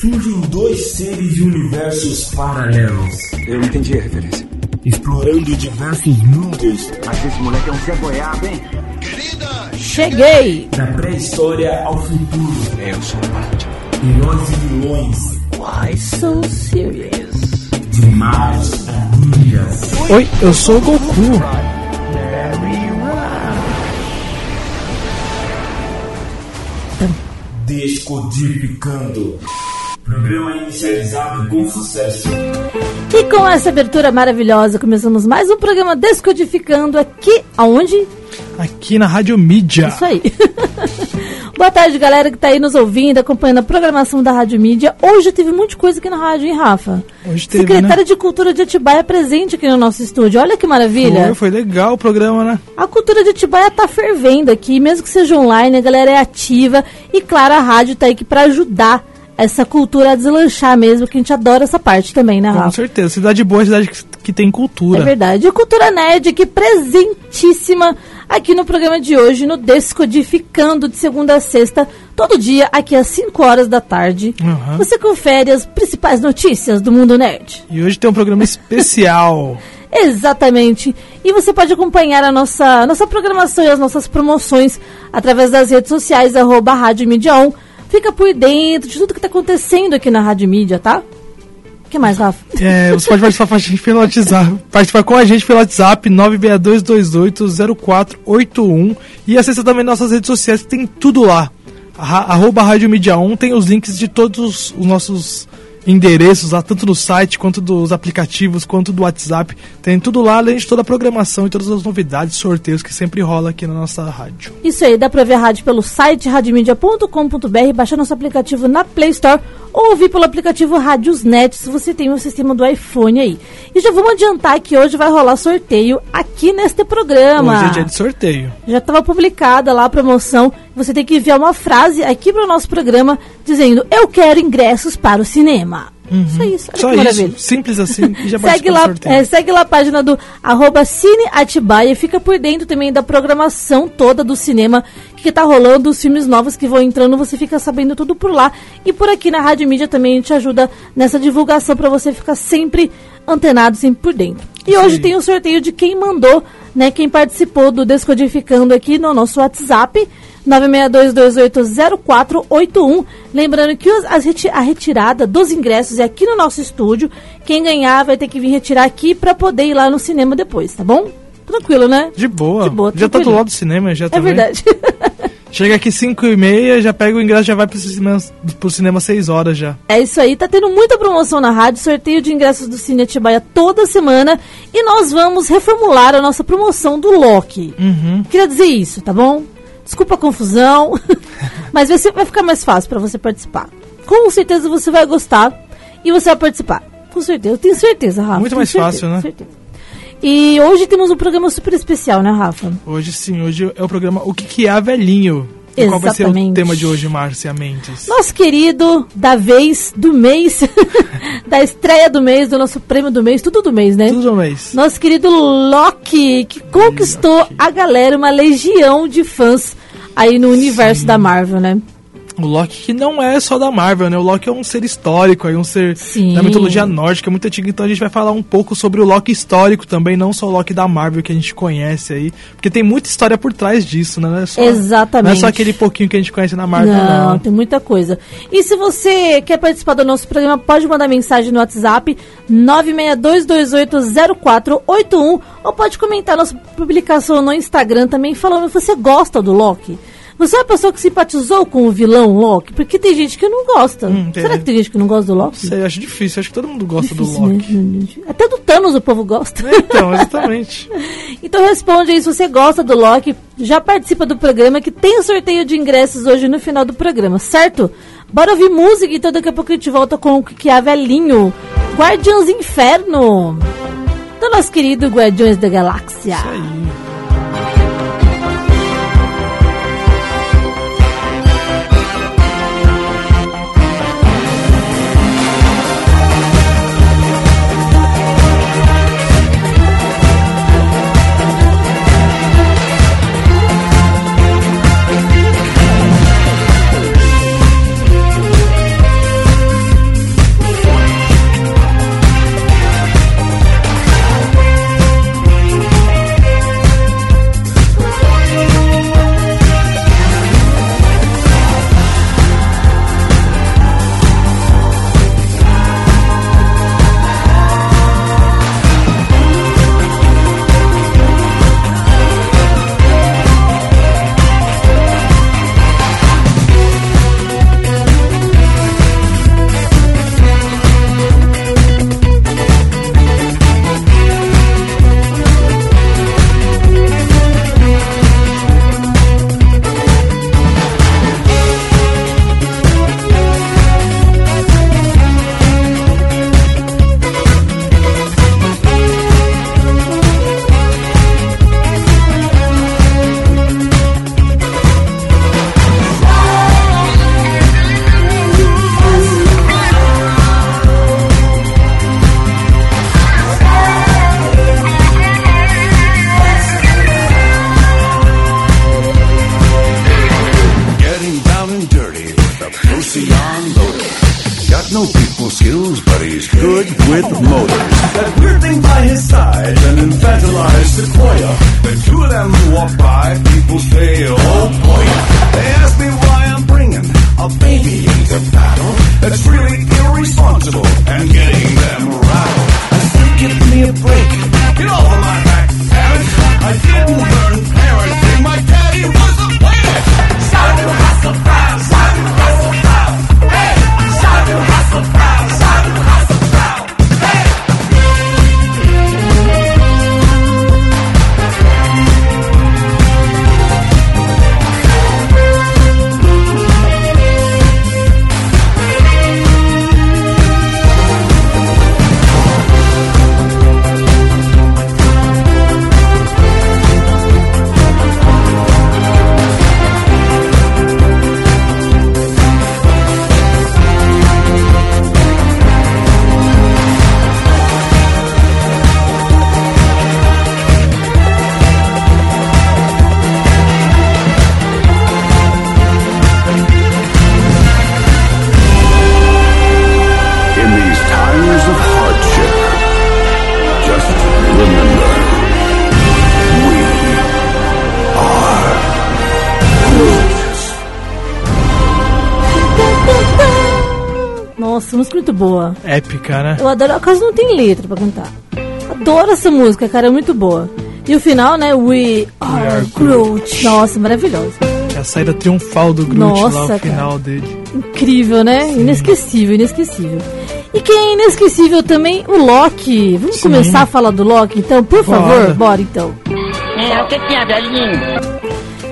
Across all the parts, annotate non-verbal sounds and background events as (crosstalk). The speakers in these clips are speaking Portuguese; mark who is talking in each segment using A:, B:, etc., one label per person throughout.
A: fundem dois seres de universos paralelos.
B: Eu entendi a referência.
A: Explorando diversos mundos.
B: Mas esse moleque é um Zé Goiaba, hein?
C: Cheguei!
A: Da pré-história ao futuro.
B: Eu sou o Batman.
A: Heróis e vilões.
C: Why so serious?
A: De magos a ninjas.
D: Oi, eu sou o Goku.
A: Descodificando. Programa inicializado com sucesso.
C: E com essa abertura maravilhosa, começamos mais um programa Descodificando aqui, aonde?
D: Aqui na Rádio Mídia.
C: Isso aí. (laughs) Boa tarde, galera que tá aí nos ouvindo, acompanhando a programação da Rádio Mídia. Hoje teve muita coisa aqui na rádio, hein, Rafa?
D: Hoje teve,
C: Secretária
D: né?
C: de Cultura de Atibaia presente aqui no nosso estúdio. Olha que maravilha.
D: Foi, foi legal o programa, né?
C: A cultura de Atibaia tá fervendo aqui, mesmo que seja online, a galera é ativa. E claro, a rádio tá aí aqui pra ajudar essa cultura a deslanchar mesmo, que a gente adora essa parte também, né,
D: Com
C: Rafa?
D: certeza. Cidade boa é cidade que, que tem
C: É
D: cultura.
C: verdade. E Cultura Nerd aqui presentíssima aqui no programa de hoje, no Descodificando, de segunda a sexta, todo dia, aqui às 5 horas da tarde.
D: Aham.
C: Você confere as principais notícias do mundo nerd.
D: E hoje tem um programa especial. (laughs)
C: Exatamente. E você pode acompanhar a nossa, nossa programação e as nossas promoções através das redes sociais, arroba Rádio Mídia On. Fica por dentro de tudo que está acontecendo aqui na Rádio Mídia, tá? O que mais, Rafa?
D: É, você pode participar com a gente pelo WhatsApp. Participar com a gente pelo WhatsApp 962280481 e acessa também nossas redes sociais tem tudo lá. Arroba Rádio Mídia 1 tem os links de todos os nossos endereços lá, tanto no site quanto dos aplicativos, quanto do WhatsApp. Tem tudo lá, além de toda a programação e todas as novidades, sorteios que sempre rola aqui na nossa rádio.
C: Isso aí, dá pra ver a rádio pelo site radiomedia.com.br, baixar nosso aplicativo na Play Store ou ouvir pelo aplicativo Radiosnet se você tem o sistema do iPhone aí. E já vamos adiantar que hoje vai rolar sorteio aqui neste programa.
D: Hoje é dia de sorteio.
C: Já estava publicada lá a promoção. Você tem que enviar uma frase aqui para o nosso programa dizendo: Eu quero ingressos para o cinema. Só isso. Olha
D: Uhum. Só
C: que maravilha.
D: isso, simples assim, e já (laughs)
C: Segue lá, é, segue lá a página do arroba Cine Atibaia. Fica por dentro também da programação toda do cinema que tá rolando, os filmes novos que vão entrando, você fica sabendo tudo por lá. E por aqui na Rádio Mídia também a gente ajuda nessa divulgação para você ficar sempre antenado, sempre por dentro. E hoje
D: Sim.
C: tem o sorteio de quem mandou, né? Quem participou do Descodificando aqui no nosso WhatsApp. 962280481. Lembrando que as a retirada dos ingressos é aqui no nosso estúdio. Quem ganhar vai ter que vir retirar aqui para poder ir lá no cinema depois, tá bom? Tranquilo, né?
D: De boa.
C: De boa,
D: já tá do lado do cinema, já
C: É
D: também.
C: verdade. (laughs)
D: Chega aqui 5 e meia, já pega o ingresso, já vai pro cinema, pro cinema 6 horas já.
C: É isso aí, tá tendo muita promoção na rádio, sorteio de ingressos do Cine Atibaia toda semana e nós vamos reformular a nossa promoção do Loki.
D: Uhum.
C: Queria dizer isso, tá bom? Desculpa a confusão, (laughs) mas vai, ser- vai ficar mais fácil pra você participar. Com certeza você vai gostar e você vai participar. Com certeza, eu tenho certeza, Rafa.
D: Muito mais
C: certeza,
D: fácil, né?
C: certeza. E hoje temos um programa super especial, né, Rafa?
D: Hoje sim, hoje é o programa O que, que é Velhinho? E qual vai ser o
C: Exatamente.
D: tema de hoje, Márcia Mendes?
C: Nosso querido da vez, do mês, (laughs) da estreia do mês, do nosso prêmio do mês, tudo do mês, né?
D: Tudo um mês.
C: Nosso querido Loki, que conquistou
D: Loki.
C: a galera, uma legião de fãs aí no universo da Marvel, né?
D: O Loki que não é só da Marvel, né? O Loki é um ser histórico, é um ser
C: Sim.
D: da mitologia nórdica, muito antigo. Então a gente vai falar um pouco sobre o Loki histórico também, não só o Loki da Marvel que a gente conhece aí. Porque tem muita história por trás disso, né? Não é só,
C: Exatamente.
D: Não é só aquele pouquinho que a gente conhece na Marvel,
C: não,
D: não.
C: tem muita coisa. E se você quer participar do nosso programa, pode mandar mensagem no WhatsApp 962280481 ou pode comentar nossa publicação no Instagram também falando se você gosta do Loki. Você é uma pessoa que simpatizou com o vilão Loki? Porque tem gente que não gosta.
D: Hum.
C: Será que tem gente que não gosta do Loki?
D: Sei, acho difícil, acho que todo mundo gosta
C: Difícil,
D: do Loki.
C: né? Até do Thanos o povo gosta.
D: Então, exatamente. (laughs)
C: Então responde aí se você gosta do Loki, já participa do programa que tem o sorteio de ingressos hoje no final do programa, certo? Bora ouvir música então daqui a pouco a gente volta com o que é velhinho. Guardiões Inferno. Do nosso querido Guardiões da Galáxia.
D: Isso aí.
C: Boa.
D: Épica, né?
C: Eu adoro, quase não tem letra pra cantar. Adoro essa música, cara, é muito boa. E o final, né? We are,
D: are
C: Groot. Nossa, maravilhoso.
D: É a saída triunfal do Groot
C: Nossa,
D: lá, o
C: cara.
D: final dele.
C: Incrível, né? Inesquecível, inesquecível. E quem é inesquecível também, o Loki. Vamos
D: Sim.
C: começar a falar do Loki, então? Por favor,
D: Bora.
C: bora então.
E: É, o que é, velhinho?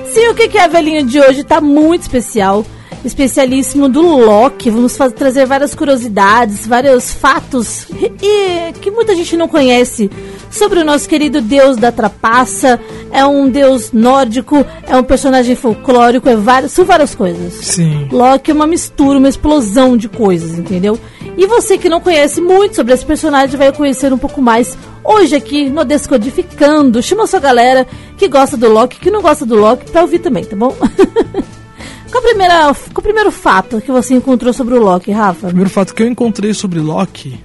C: Sim, o que que é a velhinha de hoje tá muito especial. Especialíssimo do Loki. Vamos fa- trazer várias curiosidades, vários fatos e, que muita gente não conhece sobre o nosso querido deus da trapaça. É um deus nórdico, é um personagem folclórico, é várias, são várias coisas.
D: Sim.
C: Loki é uma mistura, uma explosão de coisas, entendeu? E você que não conhece muito sobre esse personagem vai conhecer um pouco mais hoje aqui no Descodificando. Chama sua galera que gosta do Loki, que não gosta do Loki, pra ouvir também, tá bom? (laughs) qual, a primeira, qual o primeiro fato que você encontrou sobre o Loki, Rafa?
D: primeiro fato que eu encontrei sobre Loki,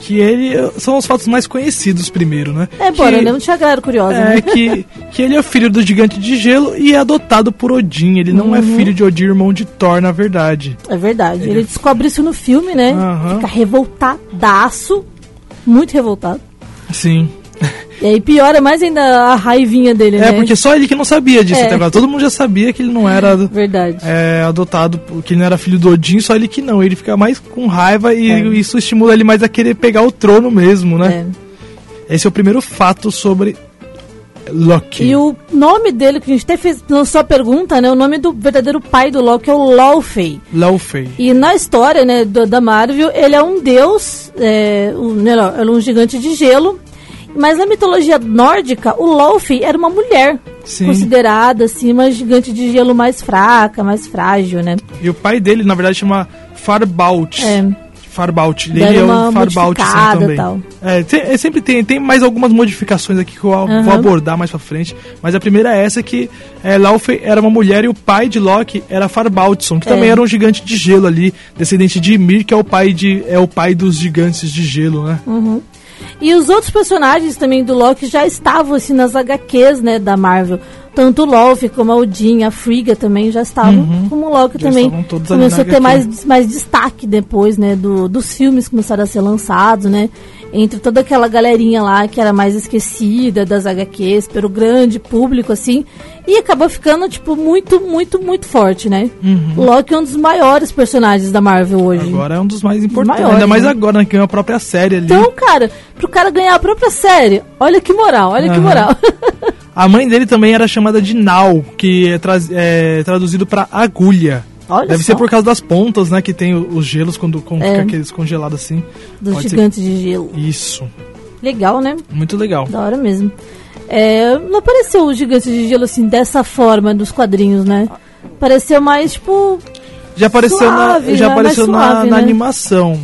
D: que ele são os fatos mais conhecidos primeiro, né?
C: É, bora,
D: que,
C: né? Não tinha galera curiosa.
D: É
C: né?
D: que, que ele é filho do gigante de gelo e é adotado por Odin. Ele não é
C: Uhum.
D: filho de Odin, irmão de Thor, na verdade.
C: É verdade. Ele descobre isso no filme, né?
D: Aham.
C: Fica revoltadaço. Muito revoltado.
D: Sim.
C: E aí piora mais ainda a raivinha dele, né?
D: É, porque só ele que não sabia disso
C: É.
D: até agora. Todo mundo já sabia que ele não era
C: Verdade.
D: é, adotado, que ele não era filho do Odin, só ele que não. Ele fica mais com raiva e
C: É.
D: isso estimula ele mais a querer pegar o trono mesmo, né?
C: É.
D: Esse é o primeiro fato sobre Loki.
C: E o nome dele, que a gente até fez, lançou a pergunta, né? O nome do verdadeiro pai do Loki é o Laufey.
D: Laufey.
C: E na história, né, do- da Marvel, ele é um deus, é, um, melhor, ele é um gigante de gelo. Mas na mitologia nórdica, o Laufey era uma mulher.
D: Sim.
C: Considerada, assim, uma gigante de gelo mais fraca, mais frágil, né?
D: E o pai dele, na verdade, chama Farbaut.
C: É.
D: Farbaut. Ele é assim,
C: modificada
D: também.
C: tal.
D: É, tem- é, sempre tem, tem mais algumas modificações aqui que eu
C: Aham.
D: vou abordar mais pra frente. Mas a primeira é essa que é, Laufey era uma mulher e o pai de Loki era Farbautson, que também
C: É.
D: era um gigante de gelo ali, descendente de Ymir, que é o pai de é o pai dos gigantes de gelo, né?
C: Uhum. E os outros personagens também do Loki já estavam assim nas HQs, né, da Marvel. Tanto o Loki como a Odin, a Frigga também já estavam, como o Loki
D: Uhum. Já
C: também começou a ter mais, mais destaque depois, né, do, dos filmes que começaram a ser lançados, né, entre toda aquela galerinha lá que era mais esquecida das HQs pelo grande público, assim, e acabou ficando, tipo, muito, muito, muito forte, né. O Loki é um dos maiores personagens da Marvel hoje.
D: Uhum. Agora é um dos mais importantes.
C: maiores,
D: Ainda mais
C: né?
D: agora, né, que ganhou a própria série ali.
C: Então, cara, pro cara ganhar a própria série, olha que moral, olha que
D: Aham.
C: moral.
D: A mãe dele também era chamada de Nau, que é, traz- é traduzido pra agulha.
C: Olha
D: Deve
C: só.
D: ser por causa das pontas, né? Que tem os gelos quando, quando
C: É.
D: fica aqueles congelados assim.
C: Dos
D: Pode ser-
C: gigantes de gelo.
D: Isso.
C: Legal, né?
D: Muito legal.
C: Da hora mesmo. É, não apareceu o gigante de gelo assim, dessa forma dos quadrinhos, né? Pareceu mais, tipo.
D: Já apareceu
C: Suave,
D: na, já
C: né?
D: apareceu na,
C: suave,
D: na
C: né?
D: animação.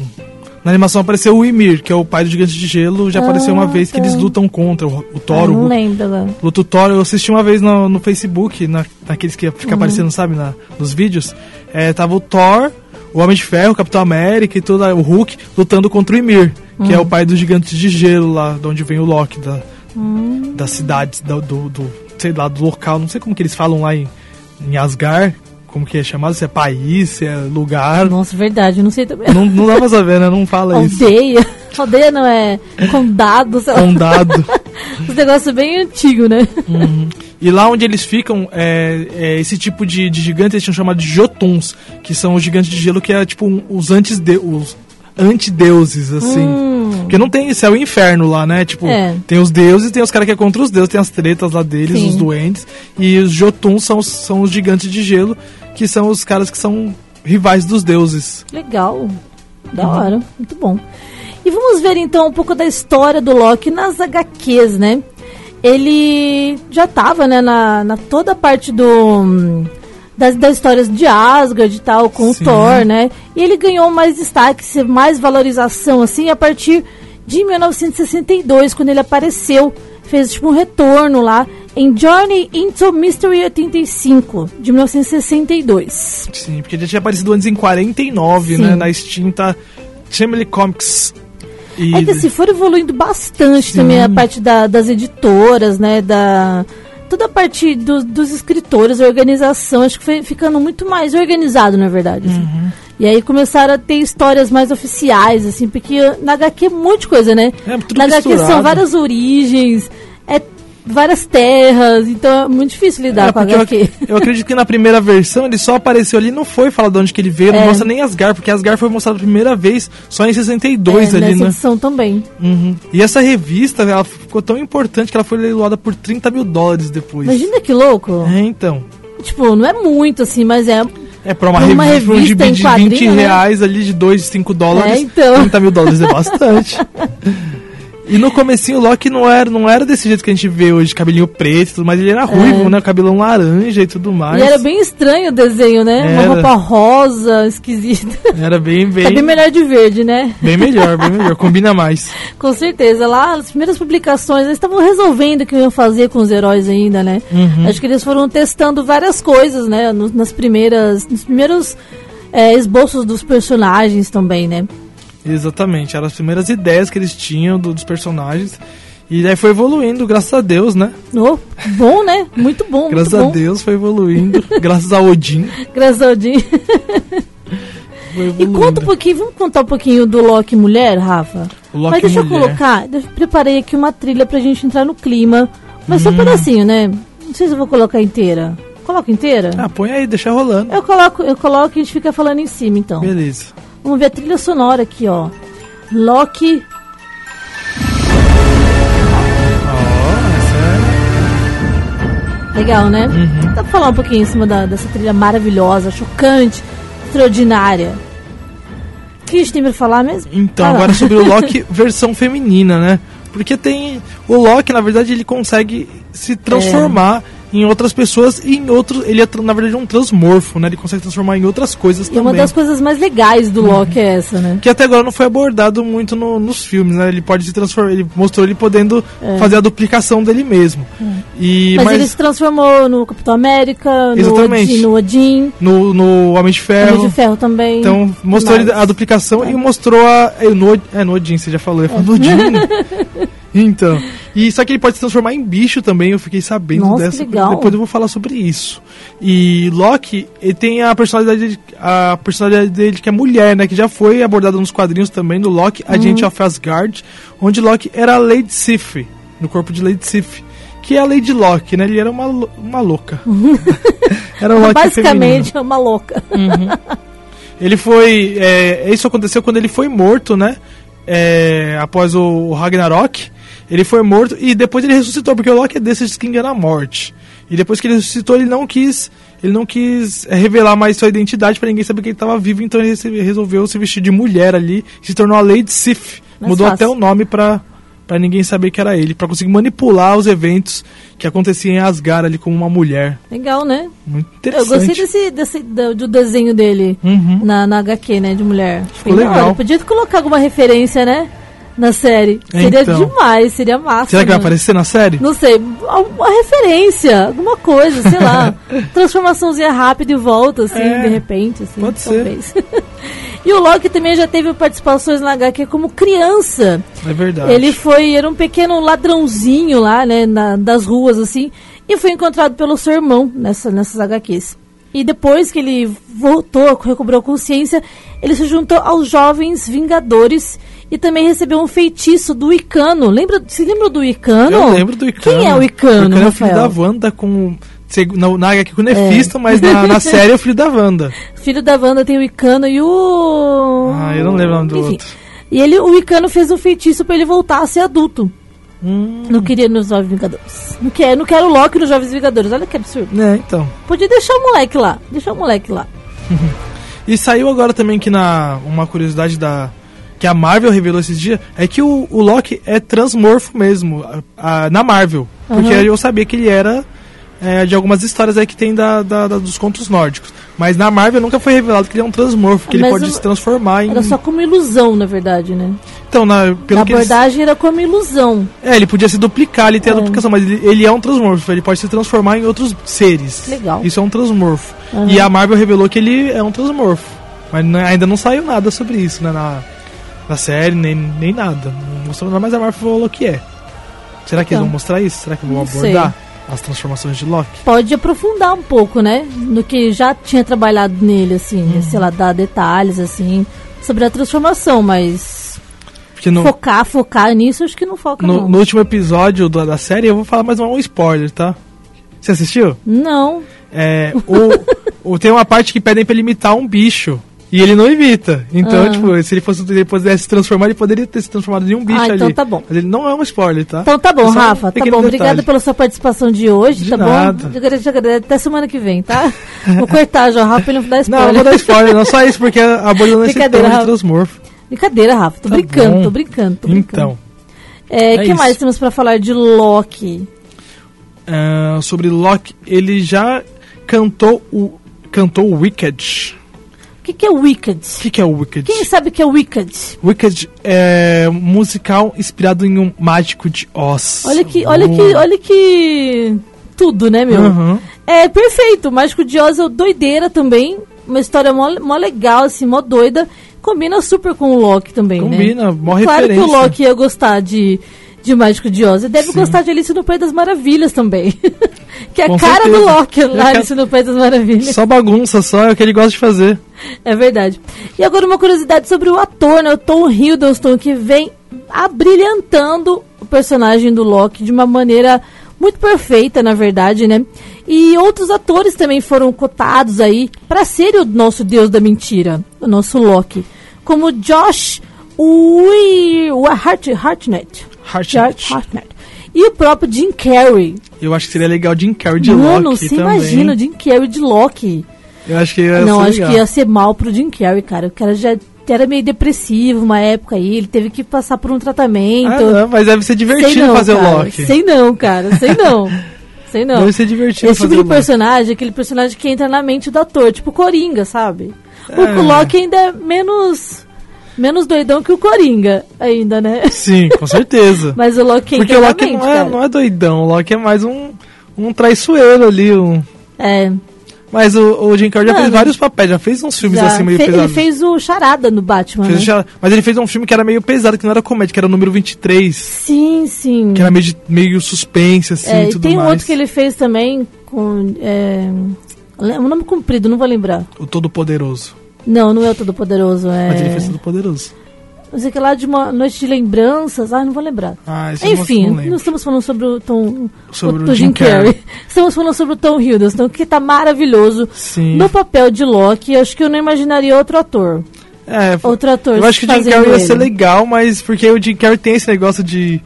D: Na animação apareceu o Ymir, que é o pai do gigante de gelo. Já apareceu uma
C: Ah,
D: vez que
C: tá.
D: eles lutam contra o, o
C: Ah,
D: Thor.
C: não lembro agora.
D: luta o Thor. Eu assisti uma vez no, no Facebook, na, naqueles que fica
C: Uhum.
D: aparecendo, sabe, na, nos vídeos. É, tava o Thor, o Homem de Ferro, o Capitão América e todo o Hulk lutando contra o Ymir, que é o pai dos gigantes de gelo lá, de onde vem o Loki, da, das cidades, do, do, do- sei lá, do local, não sei como que eles falam lá em, em Asgard, como que é chamado, se é país, se é lugar.
C: Nossa, verdade, eu não sei também.
D: Não, não dá pra saber, né? Não fala isso.
C: Aldeia. Aldeia não é condado, sei lá.
D: Condado. (laughs)
C: Os negócios bem antigos, né?
D: E lá onde eles ficam, é, é esse tipo de, de gigante eles tinham chamado de Jotuns, que são os gigantes de gelo que é tipo um- os antes de, os antideuses, assim. Porque não tem céu e inferno lá, né? Tipo,
C: Hum. É.
D: tem os deuses, tem os caras que é contra os deuses, tem as tretas lá deles,
C: Sim.
D: os duendes. E os Jotuns são, são os gigantes de gelo, que são os caras que são rivais dos deuses.
C: Legal. Da hora. Muito bom. E vamos ver então um pouco da história do Loki nas HQs, né? Ele já tava, né, na, na toda a parte do. Das, das histórias de Asgard e tal, com
D: Sim.
C: o Thor, né? E ele ganhou mais destaque, mais valorização, assim, a partir de 1962, quando ele apareceu, fez tipo um retorno lá em Journey into Mystery 85, de 1962.
D: Sim, porque já tinha aparecido antes em 49,
C: Sim.
D: né? Na extinta Family Comics. E
C: É que assim, foram evoluindo bastante
D: Sim.
C: também a parte da- das editoras, né? Da, toda a parte do- dos escritores, organização, acho que foi ficando muito mais organizado, na verdade. assim.
D: Uhum.
C: E aí começaram a ter histórias mais oficiais, assim, porque na HQ é um monte de coisa, né?
D: É,
C: na HQ são várias origens, é várias terras, então é muito difícil lidar
D: É,
C: com a
D: eu, eu acredito que na primeira versão ele só apareceu ali, não foi falar de onde que ele veio, não
C: É.
D: mostra nem Asgard, porque Asgard foi mostrado a primeira vez só em 62
C: é,
D: ali,
C: nessa
D: né?
C: edição também.
D: Uhum. E essa revista, ela ficou tão importante que ela foi leiloada por 30 mil dólares depois.
C: Imagina que louco.
D: É, então.
C: Tipo, não é muito assim, mas é
D: É pra uma,
C: uma
D: revista,
C: revista
D: de
C: quadrinho,
D: 20
C: né?
D: reais ali, de 2, 5 dólares.
C: É, então.
D: 30 mil dólares é bastante. (laughs) E no comecinho o Loki não era, não era desse jeito que a gente vê hoje, cabelinho preto e tudo mais. Ele era ruivo, né? Cabelão laranja e tudo mais.
C: É. E era bem estranho o desenho, né?
D: Era.
C: Uma roupa rosa, esquisita. (laughs)
D: Era bem, bem,
C: Tá bem melhor de verde, né?
D: bem melhor, bem melhor. (laughs) Combina mais.
C: Com certeza. Lá, as primeiras publicações, eles estavam resolvendo o que iam fazer com os heróis ainda, né?
D: Uhum.
C: Acho que eles foram testando várias coisas, né? Nas primeiras, nos primeiros é, esboços dos personagens também, né?
D: Exatamente. Eram as primeiras ideias que eles tinham do- dos personagens. E daí foi evoluindo, graças a Deus, né?
C: Oh, bom, né? Muito bom,
D: Graças
C: muito
D: a
C: bom.
D: Deus foi evoluindo. (laughs) graças a Odin.
C: Graças ao Odin. (laughs) E conta um pouquinho, vamos contar um pouquinho do Loki Mulher, Rafa?
D: O Loki
C: Mas deixa eu
D: mulher.
C: colocar, eu preparei aqui uma trilha pra gente entrar no clima. Mas
D: Hum.
C: só um pedacinho, né? Não sei se eu vou colocar inteira. Coloca inteira?
D: Ah, põe aí, deixa rolando.
C: Eu coloco, eu coloco e a gente fica falando em cima, então.
D: Beleza.
C: Vamos ver a trilha sonora aqui, ó. Loki.
D: Essa
C: Legal, né?
D: Uhum.
C: Dá pra falar um pouquinho em cima da- dessa trilha maravilhosa, chocante, extraordinária. O que a gente tem pra falar mesmo?
D: é... Então,
C: lá.
D: agora sobre o Loki (laughs) versão feminina, né? Porque tem... O Loki, na verdade, ele consegue se transformar em outras pessoas e em outros... Ele é, na verdade, um transmorfo, né? Ele consegue transformar em outras coisas
C: E
D: também.
C: uma das coisas mais legais do Loki é essa, né?
D: Que até agora não foi abordado muito no- nos filmes, né? Ele pode se transformar... Ele mostrou ele podendo fazer a duplicação dele mesmo. E,
C: É. Mas,
D: mas
C: ele se transformou no Capitão América, no
D: Exatamente.
C: No Odin,
D: no, no Homem de Ferro...
C: Homem de Ferro também.
D: Então, mostrou
C: Mas-
D: ele a duplicação e mostrou a. É, no, é, no Odin, você já falou. Falo no Odin. (laughs) então. E só que ele pode se transformar em bicho também, eu fiquei sabendo
C: Nossa,
D: dessa. Depois eu vou falar sobre isso. E Loki, ele tem a personalidade dele, a personalidade dele que é mulher, né? Que já foi abordada nos quadrinhos também, do Loki,
C: Uhum.
D: Agent of Asgard, onde Loki era a Lady Sif, no corpo de Lady Sif. Que é a Lady Loki, né? Ele era uma, uma louca. (laughs) era um Loki
C: Basicamente é uma louca.
D: ele foi. é, isso aconteceu quando ele foi morto, né? É, após o Ragnarok. Ele foi morto e depois ele ressuscitou, porque o Loki é desses que engana a morte. E depois que ele ressuscitou, ele não quis. Ele não quis é, revelar mais sua identidade pra ninguém saber que ele estava vivo, então ele resolveu se vestir de mulher ali e se tornou a Lady Sif.
C: Mais
D: Mudou
C: fácil.
D: até o nome pra, pra ninguém saber que era ele, pra conseguir manipular os eventos que aconteciam em Asgard ali como uma mulher.
C: Legal, né?
D: Muito
C: Eu
D: interessante.
C: gostei desse, desse do, do desenho dele
D: Uhum.
C: na, na HQ, né? De mulher.
D: Ficou legal.
C: hora. Podia colocar alguma referência, né? Na série.
D: É,
C: seria
D: então.
C: demais, seria massa.
D: Será que vai
C: mano.
D: aparecer na série?
C: Não sei, uma referência, alguma coisa, sei lá. (laughs) Transformaçãozinha rápida e volta, assim,
D: É,
C: de repente, assim,
D: pode ser.
C: talvez. (laughs) e o Loki também já teve participações na HQ como criança.
D: É verdade.
C: Ele foi, era um pequeno ladrãozinho lá, né, na- das ruas, assim, e foi encontrado pelo seu irmão nessa, nessas HQs. E depois que ele voltou, recobrou consciência, ele se juntou aos Jovens Vingadores e também recebeu um feitiço do Icano. Lembra, se lembra do Icano?
D: Eu lembro do Icano.
C: Quem é o Icano,
D: O Icano é o filho da Wanda com... Na, na HQ com o Nefisto, mas na, na (laughs) série é o filho da Wanda.
C: Filho da Wanda tem o Icano e o...
D: Ah, eu não lembro o nome do
C: Enfim.
D: outro.
C: E ele, o Icano fez um feitiço pra ele voltar a ser adulto.
D: Hum,
C: Não queria nos Jovens Vingadores. Não quero, não quero o Loki nos Jovens Vingadores. Olha que absurdo.
D: é, então.
C: Podia deixar o moleque lá. Deixar o moleque lá. (laughs)
D: E saiu agora também que na uma curiosidade da que a Marvel revelou esses dias é que o, o Loki é transmorfo mesmo a- a- na Marvel, porque
C: Aham.
D: eu sabia que ele era é, de algumas histórias aí que tem da, da- da- dos contos nórdicos, mas na Marvel nunca foi revelado que ele é um transmorfo, que ele
C: Mas
D: pode
C: eu-
D: se transformar em
C: Era só como ilusão, na verdade, né?
D: então na pelo
C: a
D: que eles-
C: abordagem era como ilusão.
D: é ele podia se duplicar, ele tem a
C: É.
D: duplicação, mas ele, ele é um transmorfo, ele pode se transformar em outros seres.
C: Legal.
D: Isso é um transmorfo.
C: Aham.
D: E a Marvel revelou que ele é um transmorfo. Mas não- ainda não saiu nada sobre isso, né? Na, na série, nem, nem nada. Não mostrou nada, mas a Marvel falou que é. Será que eles
C: Então.
D: vão mostrar isso? Será que vão abordar as transformações de Loki?
C: Pode aprofundar um pouco, né? No que já tinha trabalhado nele, assim,
D: Uhum.
C: sei lá, dar detalhes, assim, sobre a transformação, mas
D: no,
C: focar, focar nisso, acho que não foca,
D: no,
C: não.
D: no último episódio da, da série, eu vou falar mais um spoiler, tá? Você assistiu?
C: Não.
D: É, o, o- tem uma parte que pedem pra ele imitar um bicho. E ele não imita. Então,
C: Ah.
D: tipo, se ele fosse ele pudesse se transformar, ele poderia ter se transformado em um bicho
C: Ah,
D: ali.
C: então tá bom.
D: Mas ele não é um spoiler, tá?
C: Então tá
D: É
C: bom,
D: um
C: Rafa, tá
D: pequeno
C: bom. Obrigada pela sua participação de hoje,
D: De
C: tá
D: nada.
C: bom? Eu te agradeço. Até semana que vem, tá? Vou cortar já, Rafa, ele não dá
D: Não,
C: spoiler.
D: não vou dar spoiler, não só isso, porque abordando esse
C: Brincadeira,
D: tema de transmorfo.
C: Brincadeira, Rafa, tô
D: Tá
C: brincando, tô brincando, tô brincando.
D: Então,
C: É,
D: é
C: que
D: isso.
C: mais temos pra falar de Loki?
D: ah, sobre Loki, ele já cantou o cantou o Wicked.
C: O que, que é Wicked?
D: O que, que é o Wicked?
C: Quem sabe o que é Wicked?
D: Wicked é um musical inspirado em um mágico de Oz.
C: Olha que, olha que, olha que tudo, né, meu?
D: Aham.
C: É perfeito. O Mágico de Oz é doideira também. Uma história mó, mó legal, assim, mó doida. Combina super com o Loki também, né?
D: Combina, mó
C: Claro que
D: referência.
C: o Loki ia gostar de, de Mágico de Oz. E deve
D: Sim.
C: gostar de Alice no País das Maravilhas também. (laughs) que é a cara do
D: certeza.
C: Loki
D: É
C: lá,
D: a ca-
C: Alice no País das Maravilhas.
D: Só bagunça, só é o que ele gosta de fazer.
C: É verdade. E agora uma curiosidade sobre o ator, né? O Tom Hiddleston, que vem abrilhantando o personagem do Loki de uma maneira muito perfeita, na verdade, né? E outros atores também foram cotados aí para serem o nosso deus da mentira, o nosso Loki. Como Josh Ui- Hart, Hartnett.
D: Hartnett.
C: Josh Hartnett. E o próprio Jim Carrey.
D: Eu acho que seria legal Jim Carrey de
C: Mano,
D: Loki
C: você
D: também.
C: imagina o Jim Carrey de Loki.
D: Eu acho que ia
C: Não,
D: ser
C: acho
D: legal.
C: que ia ser mal pro Jim Carrey, cara. O cara já era meio depressivo uma época aí, ele teve que passar por um tratamento.
D: Ah, não, mas deve ser divertido
C: não,
D: fazer
C: cara.
D: o Loki.
C: Sei não, cara. Sei não. (laughs) Sei não.
D: Deve ser divertido
C: Esse tipo de personagem, aquele personagem que entra na mente do ator, tipo Coringa, sabe? O
D: É.
C: Loki ainda é menos menos doidão que o Coringa, ainda, né?
D: Sim, com certeza. (laughs)
C: Mas o Loki
D: Porque
C: entra
D: o Loki não, é,
C: cara.
D: não é doidão, o Loki é mais um, um traiçoeiro ali. Um...
C: É,
D: Mas o, o Jim Carrey já fez vários papéis, já fez uns filmes
C: já.
D: assim meio
C: Fe- ele
D: pesados.
C: fez o Charada no Batman,
D: Fez
C: né?
D: já- Mas ele fez um filme que era meio pesado, que não era comédia, que era o número 23.
C: Sim, sim.
D: Que era meio, meio suspense, assim,
C: É,
D: e tudo
C: tem um
D: mais.
C: outro que ele fez também com. É, um nome comprido, não vou lembrar.
D: O Todo Poderoso.
C: Não, não é o Todo Poderoso. É,
D: Mas ele fez Todo Poderoso.
C: Não sei que lá de uma noite de lembranças. Ah, não vou lembrar.
D: Ah, não-
C: Enfim,
D: não
C: não, estamos falando sobre o Tom.
D: Sobre o
C: do
D: Jim Carrey. (laughs)
C: Estamos falando sobre o Tom Hiddleston, que tá maravilhoso.
D: Sim.
C: No papel de Loki, acho que eu não imaginaria outro ator.
D: É,
C: Outro ator.
D: eu acho que o Jim Carrey ia ser legal, mas porque o Jim Carrey tem esse negócio de...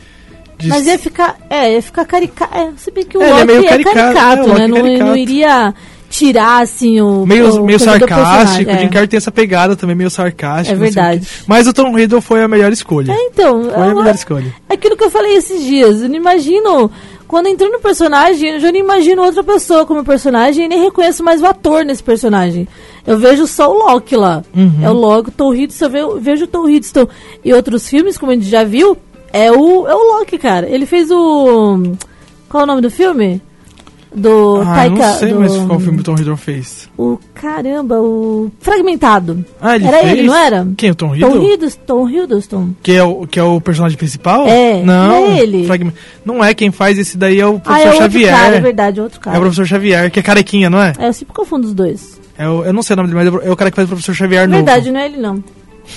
D: de
C: Mas ia ficar. É, ia ficar caricato. É, se bem que o
D: É, é
C: Loki
D: meio
C: é
D: caricato,
C: caricato,
D: é, o
C: né?
D: é
C: Não,
D: caricato.
C: não iria tirar, assim, o.
D: meio,
C: o
D: meio sarcástico, o Jim. Carrey tem essa pegada também, meio sarcástico.
C: É verdade.
D: Mas o Tom Riddle foi a melhor escolha.
C: É, então.
D: Foi a melhor escolha.
C: É aquilo que eu falei esses dias. Eu não imagino. Quando entrou no personagem, eu já não imagino outra pessoa como personagem e nem reconheço mais o ator nesse personagem. Eu vejo só o Loki lá.
D: Uhum.
C: É o Loki, o Tom Hiddleston, eu ve- vejo o Tom Hiddleston. E outros filmes, como a gente já viu, é o, é o Loki, cara. Ele fez o... Qual é o nome do filme? Do
D: Ah, eu
C: Taika...
D: não sei
C: do,
D: mais qual filme o Tom Hiddleston fez.
C: O caramba, o Fragmentado.
D: Ah, ele
C: era
D: fez?
C: ele, não era?
D: Quem, o Tom
C: Tom
D: Hiddleston?
C: Hiddleston. Tom Hiddleston.
D: Que é, o, que é o personagem principal?
C: É,
D: Não,
C: não é ele.
D: Fragmen- Não é quem faz esse daí, é o
C: Ah,
D: professor
C: é outro
D: Xavier.
C: cara, é verdade, é outro
D: É
C: cara.
D: o professor Xavier, que é carequinha, não é?
C: É, eu sempre confundo os dois.
D: é o, eu não sei o nome dele, mas é o cara que faz o professor Xavier novo.
C: Verdade, não é ele não.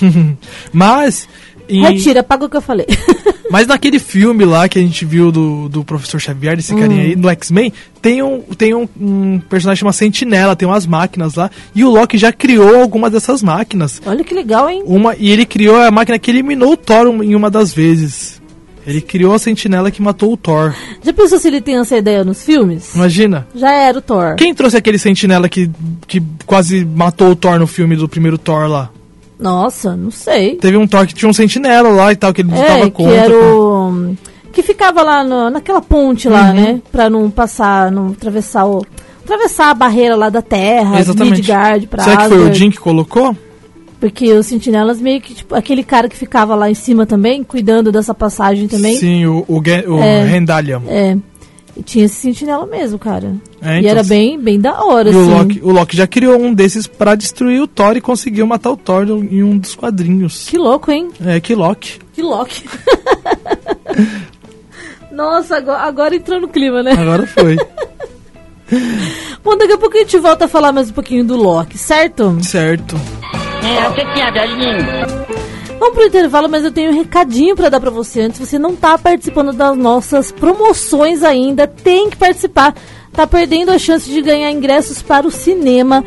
C: (laughs)
D: Mas. em-
C: Retira, paga o que eu falei. (laughs)
D: Mas naquele filme lá que a gente viu do, do professor Xavier, desse carinha
C: Hum.
D: aí, do X-Men, tem, um, tem um, um personagem chamado Sentinela, tem umas máquinas lá. E o Loki já criou algumas dessas máquinas.
C: Olha que legal, hein?
D: Uma, e ele criou a máquina que eliminou o Thor em uma das vezes. Ele criou a sentinela que matou o Thor.
C: Já pensou se ele tem essa ideia nos filmes?
D: Imagina.
C: Já era o Thor.
D: Quem trouxe aquele sentinela que, que quase matou o Thor no filme do primeiro Thor lá?
C: Nossa, não sei.
D: Teve um Thor que tinha um sentinela lá e tal, que ele lutava
C: É, que
D: contra.
C: era o... Que ficava lá no- naquela ponte lá,
D: Uhum.
C: né? Pra não passar, não atravessar o... Atravessar a barreira lá da Terra,
D: Exatamente.
C: Midgard pra
D: Será que foi o
C: Asgard.
D: Jim que colocou?
C: Porque os sentinelas meio que, tipo, aquele cara que ficava lá em cima também, cuidando dessa passagem também.
D: Sim, o, o, o
C: É.
D: Rendalian.
C: É. E tinha esse sentinela mesmo, cara.
D: É,
C: e
D: então,
C: era bem, bem da hora,
D: E o
C: assim.
D: Loki, o Loki já criou um desses pra destruir o Thor e conseguiu matar o Thor em um dos quadrinhos.
C: Que louco, hein?
D: É, que Loki.
C: Que Loki. (laughs) Nossa, agora, agora entrou no clima, né?
D: Agora foi. (laughs)
C: Bom, daqui a pouco a gente volta a falar mais um pouquinho do Loki, certo?
D: certo.
E: É, o que que é, velhinho?
C: Vamos pro intervalo, mas eu tenho um recadinho pra dar pra você antes. Você não tá participando das nossas promoções ainda, tem que participar. Tá perdendo a chance de ganhar ingressos para o cinema.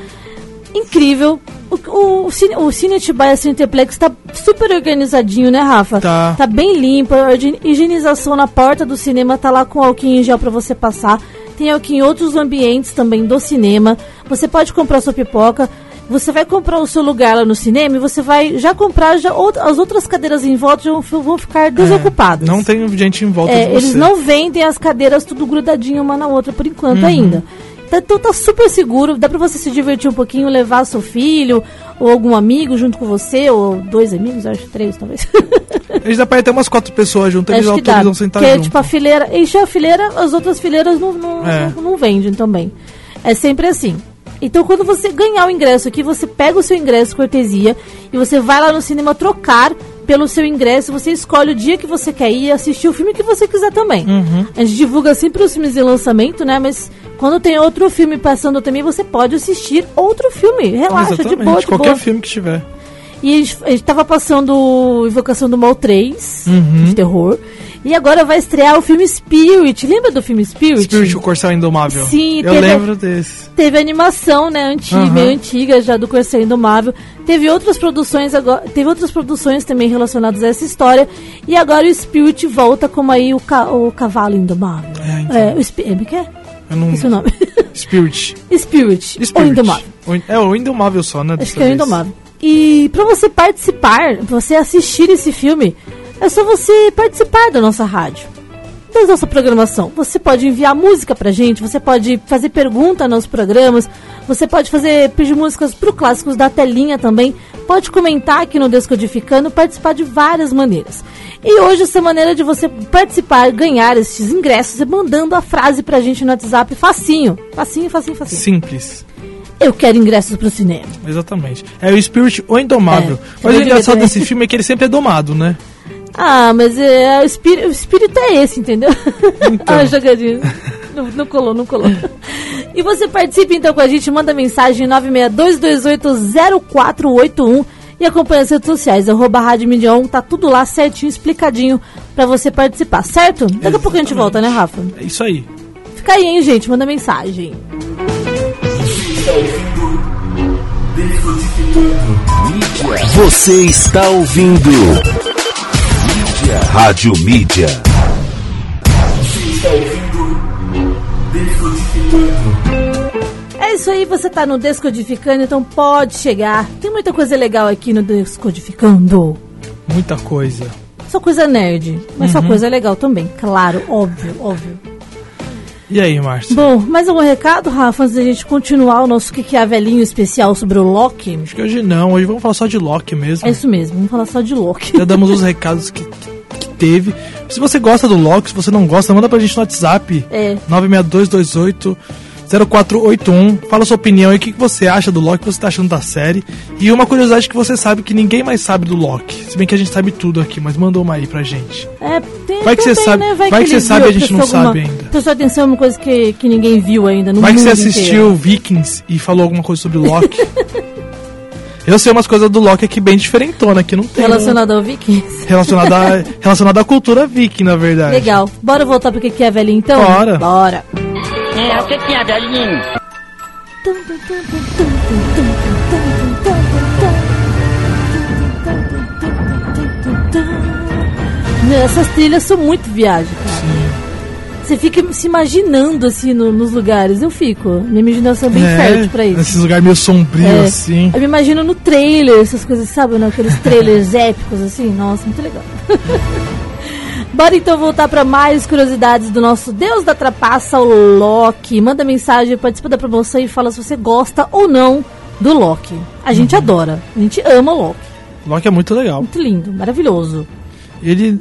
C: Incrível. O, o, o Cine, o Cine Atibaia Cineplex tá super organizadinho, né, Rafa?
D: Tá.
C: Tá bem limpo. A higie- higienização na porta do cinema tá lá com álcool em gel pra você passar. Tem álcool em outros ambientes também do cinema. Você pode comprar sua pipoca. Você vai comprar o seu lugar lá no cinema e você vai já comprar já out- as outras cadeiras em volta já vão, ficar desocupadas.
D: É, Não tem gente em volta
C: É,
D: de você.
C: eles não vendem as cadeiras tudo grudadinho uma na outra por enquanto
D: Uhum.
C: ainda. Tá- Então tá super seguro, dá pra você se divertir um pouquinho, levar seu filho ou algum amigo junto com você, ou dois amigos, acho três talvez. (laughs)
D: Eles dá pra ir até umas quatro pessoas juntas, eles autorizam sentar
C: Porque
D: junto.
C: tipo a fileira, enche a fileira, as outras fileiras não, não,
D: É.
C: não, não vendem também. É sempre assim. Então quando você ganhar o ingresso aqui, você pega o seu ingresso cortesia e você vai lá no cinema trocar pelo seu ingresso, você escolhe o dia que você quer ir e assistir o filme que você quiser também.
D: Uhum.
C: A gente divulga sempre os filmes em lançamento, né? Mas quando tem outro filme passando também, você pode assistir outro filme. Relaxa, de
D: Exatamente,
C: boa, de
D: qualquer
C: boa.
D: filme que tiver.
C: E a gente, a gente tava passando Invocação do Mal 3,
D: Uhum.
C: de terror. E agora vai estrear o filme Spirit. Lembra do filme Spirit?
D: Spirit, o Corcel Indomável.
C: Sim,
D: Eu lembro desse.
C: Teve animação, né, antiga,
D: Aham.
C: meio antiga já do Corsair Indomável. Teve outras produções agora, teve outras produções também relacionadas a essa história. E agora o Spirit volta como aí o, ca- o cavalo indomável.
D: É, então.
C: É, o Spi- é, como que é?
D: Eu não...
C: Esse é o nome. (laughs)
D: Spirit.
C: Spirit, ou
D: Spirit.
C: Indomável.
D: É o Indomável só, né?
C: Acho que é o. Indomável. E pra você participar, pra você assistir esse filme, é só você participar da nossa rádio. Da nossa programação. Você pode enviar música pra gente, você pode fazer pergunta nos programas, você pode fazer pedir músicas pro clássicos da telinha também, pode comentar aqui no Descodificando, participar de várias maneiras. E hoje essa maneira de você participar, ganhar esses ingressos é mandando a frase pra gente no WhatsApp facinho. Facinho, facinho, facinho.
D: Simples.
C: Eu quero ingressos pro cinema.
D: Exatamente. É o Spirit ou Indomável.
C: É,
D: Mas o engraçado desse filme é que ele sempre é domado, né?
C: Ah, mas é, o, espírito, o espírito é esse, entendeu?
D: Então. (laughs)
C: ah, jogadinho. Não, não colou, não colou. E você participa então com a gente, manda mensagem 962280481 e acompanha as redes sociais, arroba Rádio Mídia On, tá tudo lá certinho, explicadinho pra você participar, certo? Daqui a pouco a gente volta, né, Rafa?
D: É isso aí.
C: Fica aí, hein, gente, manda mensagem.
F: Você está ouvindo Mídia. Rádio Mídia.
C: É isso aí, você tá no Descodificando, então pode chegar. Tem muita coisa legal aqui no Descodificando.
D: Muita coisa.
C: Só coisa nerd, mas só coisa legal também, claro, óbvio, óbvio.
D: E aí, Márcio?
C: Bom, mais algum recado, Rafa, antes da gente continuar o nosso que que é velhinho especial sobre o Loki?
D: Acho que hoje não, hoje vamos falar só de Loki mesmo.
C: É isso mesmo, vamos falar só de Loki.
D: Já damos os (laughs) recados que, que teve. Se você gosta do Loki, se você não gosta, manda pra gente no WhatsApp.
C: É.
D: 96228 0481. Fala sua opinião aí, o que, que você acha do Loki, o que você tá achando da série. E uma curiosidade que você sabe que ninguém mais sabe do Loki. Se bem que a gente sabe tudo aqui, mas manda uma aí pra gente.
C: É, tem,
D: Vai que você sabe-
C: né?
D: vai que você
C: ele
D: sabe e a gente não
C: prestou
D: sabe ainda.
C: Prestou atenção uma coisa que, que ninguém viu ainda no
D: Vai que você assistiu
C: inteiro.
D: Vikings e falou alguma coisa sobre o Loki. (laughs) Eu sei umas coisas do Loki aqui bem diferentona, que não tem.
C: Relacionado ao Vikings. (laughs)
D: Relacionada à, relacionada à cultura viking, na verdade.
C: Legal. Bora voltar pro que que é velhinho então?
D: Bora.
C: Bora.
E: É, o que é, velhinho?
C: Essas trilhas são muito viagem. Você fica se imaginando assim no- nos lugares. Eu fico. Minha imaginação é bem fértil pra isso.
D: Nesses lugares meio sombrios,
C: É.
D: assim.
C: Eu me imagino no trailer, essas coisas, sabe? Né? Aqueles trailers (laughs) épicos, assim. Nossa, muito legal. (laughs) Bora então voltar para mais curiosidades do nosso Deus da Trapaça, o Loki. Manda mensagem, participa da promoção e fala se você gosta ou não do Loki. A gente
D: Uhum.
C: adora, a gente ama o Loki.
D: Loki é muito legal.
C: Muito lindo, maravilhoso.
D: Ele.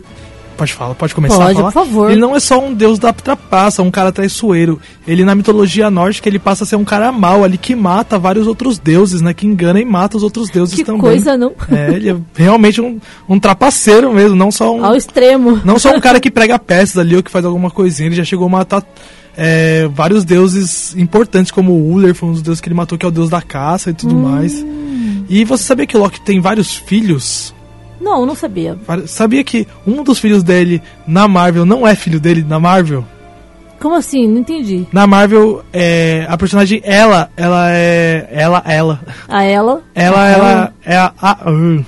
D: Pode falar, pode começar
C: Pode,
D: a falar?
C: por favor.
D: Ele não é só um deus da trapaça, um cara traiçoeiro. Ele, na mitologia nórdica, ele passa a ser um cara mau ali que mata vários outros deuses, né? Que engana e mata os outros deuses
C: Que
D: também.
C: coisa, não?
D: É, ele é realmente um, um trapaceiro mesmo, não só um.
C: Ao extremo.
D: Não só um cara que (laughs) prega peças ali ou que faz alguma coisinha, ele já chegou a matar é, vários deuses importantes, como o Uller, foi um dos deuses que ele matou, que é o deus da caça e tudo
C: Hum.
D: mais. E você sabia que Loki tem vários filhos?
C: Não, não sabia.
D: Sabia que um dos filhos dele na Marvel não é filho dele na Marvel?
C: Como assim? Não entendi.
D: Na Marvel, é, a personagem ela, ela é. Ela, ela.
C: A ela?
D: Ela,
C: a
D: ela é a. a uh,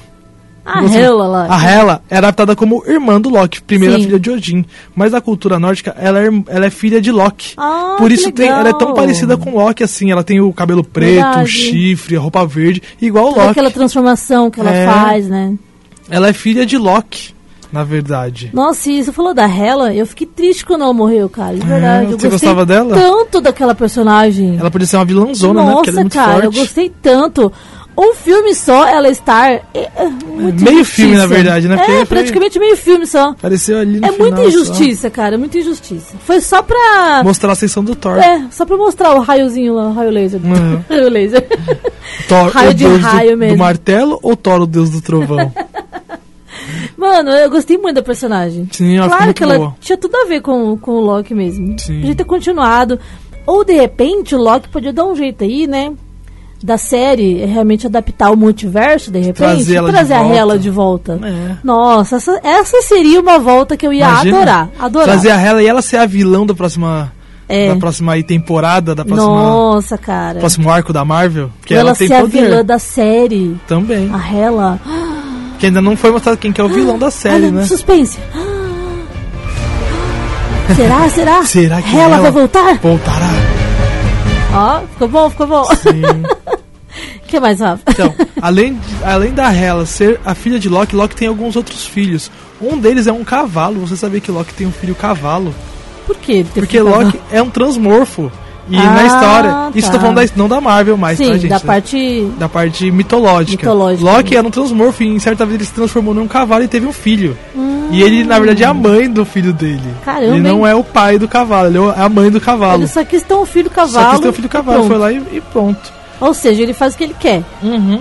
C: A
D: Você-
C: Hela lá.
D: A Hela é adaptada como irmã do Loki, primeira
C: Sim.
D: filha de Odin. Mas na cultura nórdica, ela é, ela é filha de Loki.
C: Ah,
D: Por isso tem, ela é tão parecida com Loki, assim. Ela tem o cabelo preto, o
C: Verdade.
D: chifre, a roupa verde, igual o Loki.
C: aquela transformação que ela
D: É.
C: faz, né?
D: Ela é filha de Loki, na verdade.
C: Nossa, e você falou da Hela, eu fiquei triste quando ela morreu, cara. De verdade. eu
D: você
C: gostei
D: gostava dela?
C: tanto daquela personagem.
D: Ela podia ser uma vilãzona, né?
C: Nossa,
D: Porque ela é muito
C: cara, eu
D: forte.
C: gostei tanto. Um filme só, ela estar. É, é muito
D: Meio
C: injustiça.
D: filme, na verdade, né? Porque
C: É,
D: foi-
C: praticamente meio filme só.
D: Apareceu ali no
C: É muita injustiça, cara, muita injustiça. Foi só pra.
D: só. Mostrar a ascensão do Thor.
C: É, só pra mostrar o raiozinho lá, o raio laser.
D: Uhum. (laughs)
C: raio laser.
D: Thor,
C: Raio
D: o
C: de
D: deus
C: raio
D: do,
C: mesmo.
D: do martelo ou Thor, o deus do trovão? (laughs)
C: Mano, eu gostei muito da personagem.
D: Sim, ela
C: claro que ela
D: boa.
C: tinha tudo a ver com, com o Loki mesmo.
D: Sim.
C: Podia ter continuado. Ou de repente o Loki podia dar um jeito aí, né? Da série, realmente adaptar o multiverso, de repente,
D: Trazer ela de
C: trazer a
D: volta.
C: Hela de volta.
D: É.
C: Nossa, essa, essa seria uma volta que eu ia
D: Imagina
C: adorar. Adorar.
D: Trazer a Hela e ela ser a vilão da próxima,
C: É.
D: da próxima aí temporada, da próxima,
C: Nossa, cara.
D: próximo arco da Marvel. Que
C: ela,
D: ela,
C: ser a
D: poder
C: vilã da série.
D: também.
C: A Hela.
D: Que ainda não foi mostrado quem que é o vilão da série,
C: Olha,
D: né?
C: suspense. Será? Será? (laughs)
D: Será que
C: Hela
D: ela
C: vai voltar?
D: Voltará.
C: Ó, ficou bom, ficou bom.
D: Sim.
C: O (laughs) que mais, Rafa?
D: Então, (laughs) além, de- além da Hela ser a filha de Loki, Loki tem alguns outros filhos. Um deles é um cavalo. Você sabia que Loki tem um filho cavalo?
C: Por quê?
D: Porque
C: ficado-
D: Loki é um transmorfo. E
C: Ah,
D: na história, isso
C: tá.
D: tô falando da, não da Marvel mais,
C: Sim,
D: tá, gente?
C: da parte.
D: da parte mitológica.
C: Mitológica.
D: Loki era um transmorfo e em certa vez ele se transformou num cavalo e teve um filho. E ele, na verdade, é a mãe do filho dele.
C: Caramba,
D: ele não
C: hein?
D: é o pai do cavalo, ele é a mãe do cavalo.
C: Ele só quis ter um filho cavalo.
D: Só quis ter o filho
C: e
D: cavalo, foi lá e, e pronto.
C: Ou seja, ele faz o que ele quer.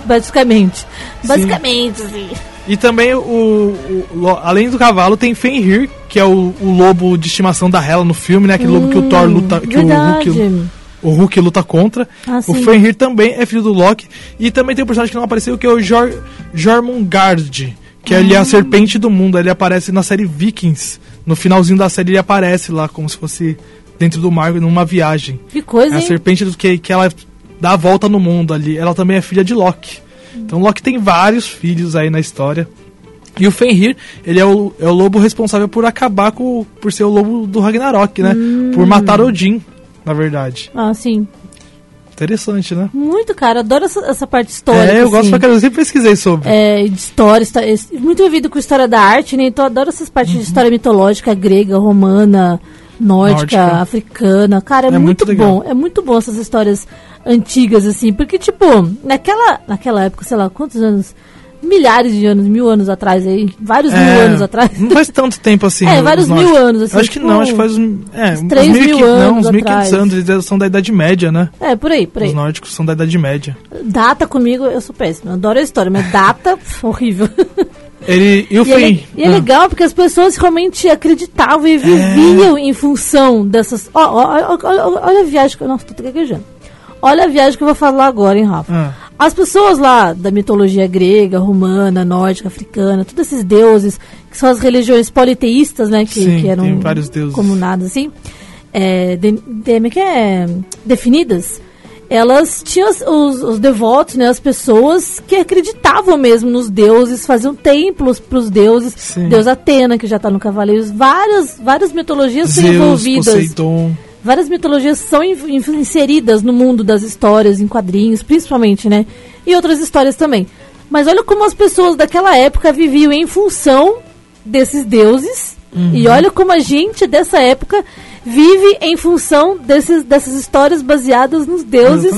C: Basicamente. Basicamente, sim.
D: E também, o, o- além do cavalo, tem Fenrir, que é o, o lobo de estimação da Hela no filme, né? Aquele lobo que o Thor luta, que o
C: Hum.
D: Hulk, o Hulk luta contra.
C: Ah,
D: o. Fenrir também é filho do Loki. E também tem um personagem que não apareceu, que é o Jor, Jormungand, que ele é
C: Ah.
D: a serpente do mundo. Ele aparece na série Vikings. No finalzinho da série ele aparece lá, como se fosse dentro do mar, numa viagem.
C: Que coisa,
D: É a
C: hein?
D: serpente do que, que ela dá a volta no mundo ali. Ela também é filha de Loki. Então Loki tem vários filhos aí na história. E o Fenrir, ele é o, é o lobo responsável por acabar com. por ser o lobo do Ragnarok, né?
C: Hum.
D: Por matar Odin, na verdade.
C: Ah, sim.
D: Interessante, né?
C: Muito, cara. Adoro essa, essa parte histórica.
D: é, eu gosto
C: assim.
D: pra caramba, eu sempre pesquisei sobre.
C: É, de história, histó- es- muito envolvido com história da arte, né? Então adoro essas partes
D: Uhum.
C: de história mitológica, grega, romana, nórdica,
D: Nórdica.
C: africana. Cara, é,
D: É
C: muito,
D: muito
C: bom. É muito bom essas histórias antigas, assim. Porque, tipo, naquela, naquela época, sei lá, quantos anos? Milhares de anos, mil anos atrás aí. Vários mil
D: É,
C: anos atrás.
D: Não faz tanto tempo assim. (laughs)
C: É,
D: os
C: vários
D: nórdicos.
C: mil anos, assim,
D: Eu acho que
C: tipo,
D: não, acho que faz uns. É, uns
C: 3 mil
D: 1500, não,
C: anos
D: uns 1500
C: atrás.
D: anos. Eles são da Idade Média, né?
C: É, por aí, por aí.
D: Os nórdicos são da Idade Média.
C: Data comigo, eu sou péssima. Eu adoro a história, mas data, (laughs) horrível.
D: Ele, e o
C: E é, le-
D: fim.
C: e é
D: Ah.
C: legal porque as pessoas realmente acreditavam e viviam em função dessas. Ó, ó, ó, ó, ó, olha a viagem que eu. Nossa, tô gaguejando. Olha a viagem que eu vou falar agora, hein, Rafa?
D: Ah.
C: As pessoas lá da mitologia grega, romana, nórdica, africana, todos esses deuses, que são as religiões politeístas, né? Que,
D: Sim,
C: que eram
D: tem vários deuses.
C: comunadas assim, é, de, de- é que é? definidas. Elas tinham os, os- os devotos, né, as pessoas que acreditavam mesmo nos deuses, faziam templos para os deuses.
D: Sim.
C: Deus Atena, que já está no Cavaleiros, várias, várias mitologias
D: Zeus,
C: envolvidas.
D: Poseidon.
C: Várias mitologias são in- in- inseridas no mundo das histórias, em quadrinhos, principalmente, né? E outras histórias também. Mas olha como as pessoas daquela época viviam em função desses deuses.
D: Uhum.
C: E olha como a gente dessa época vive em função desses, dessas histórias baseadas nos deuses.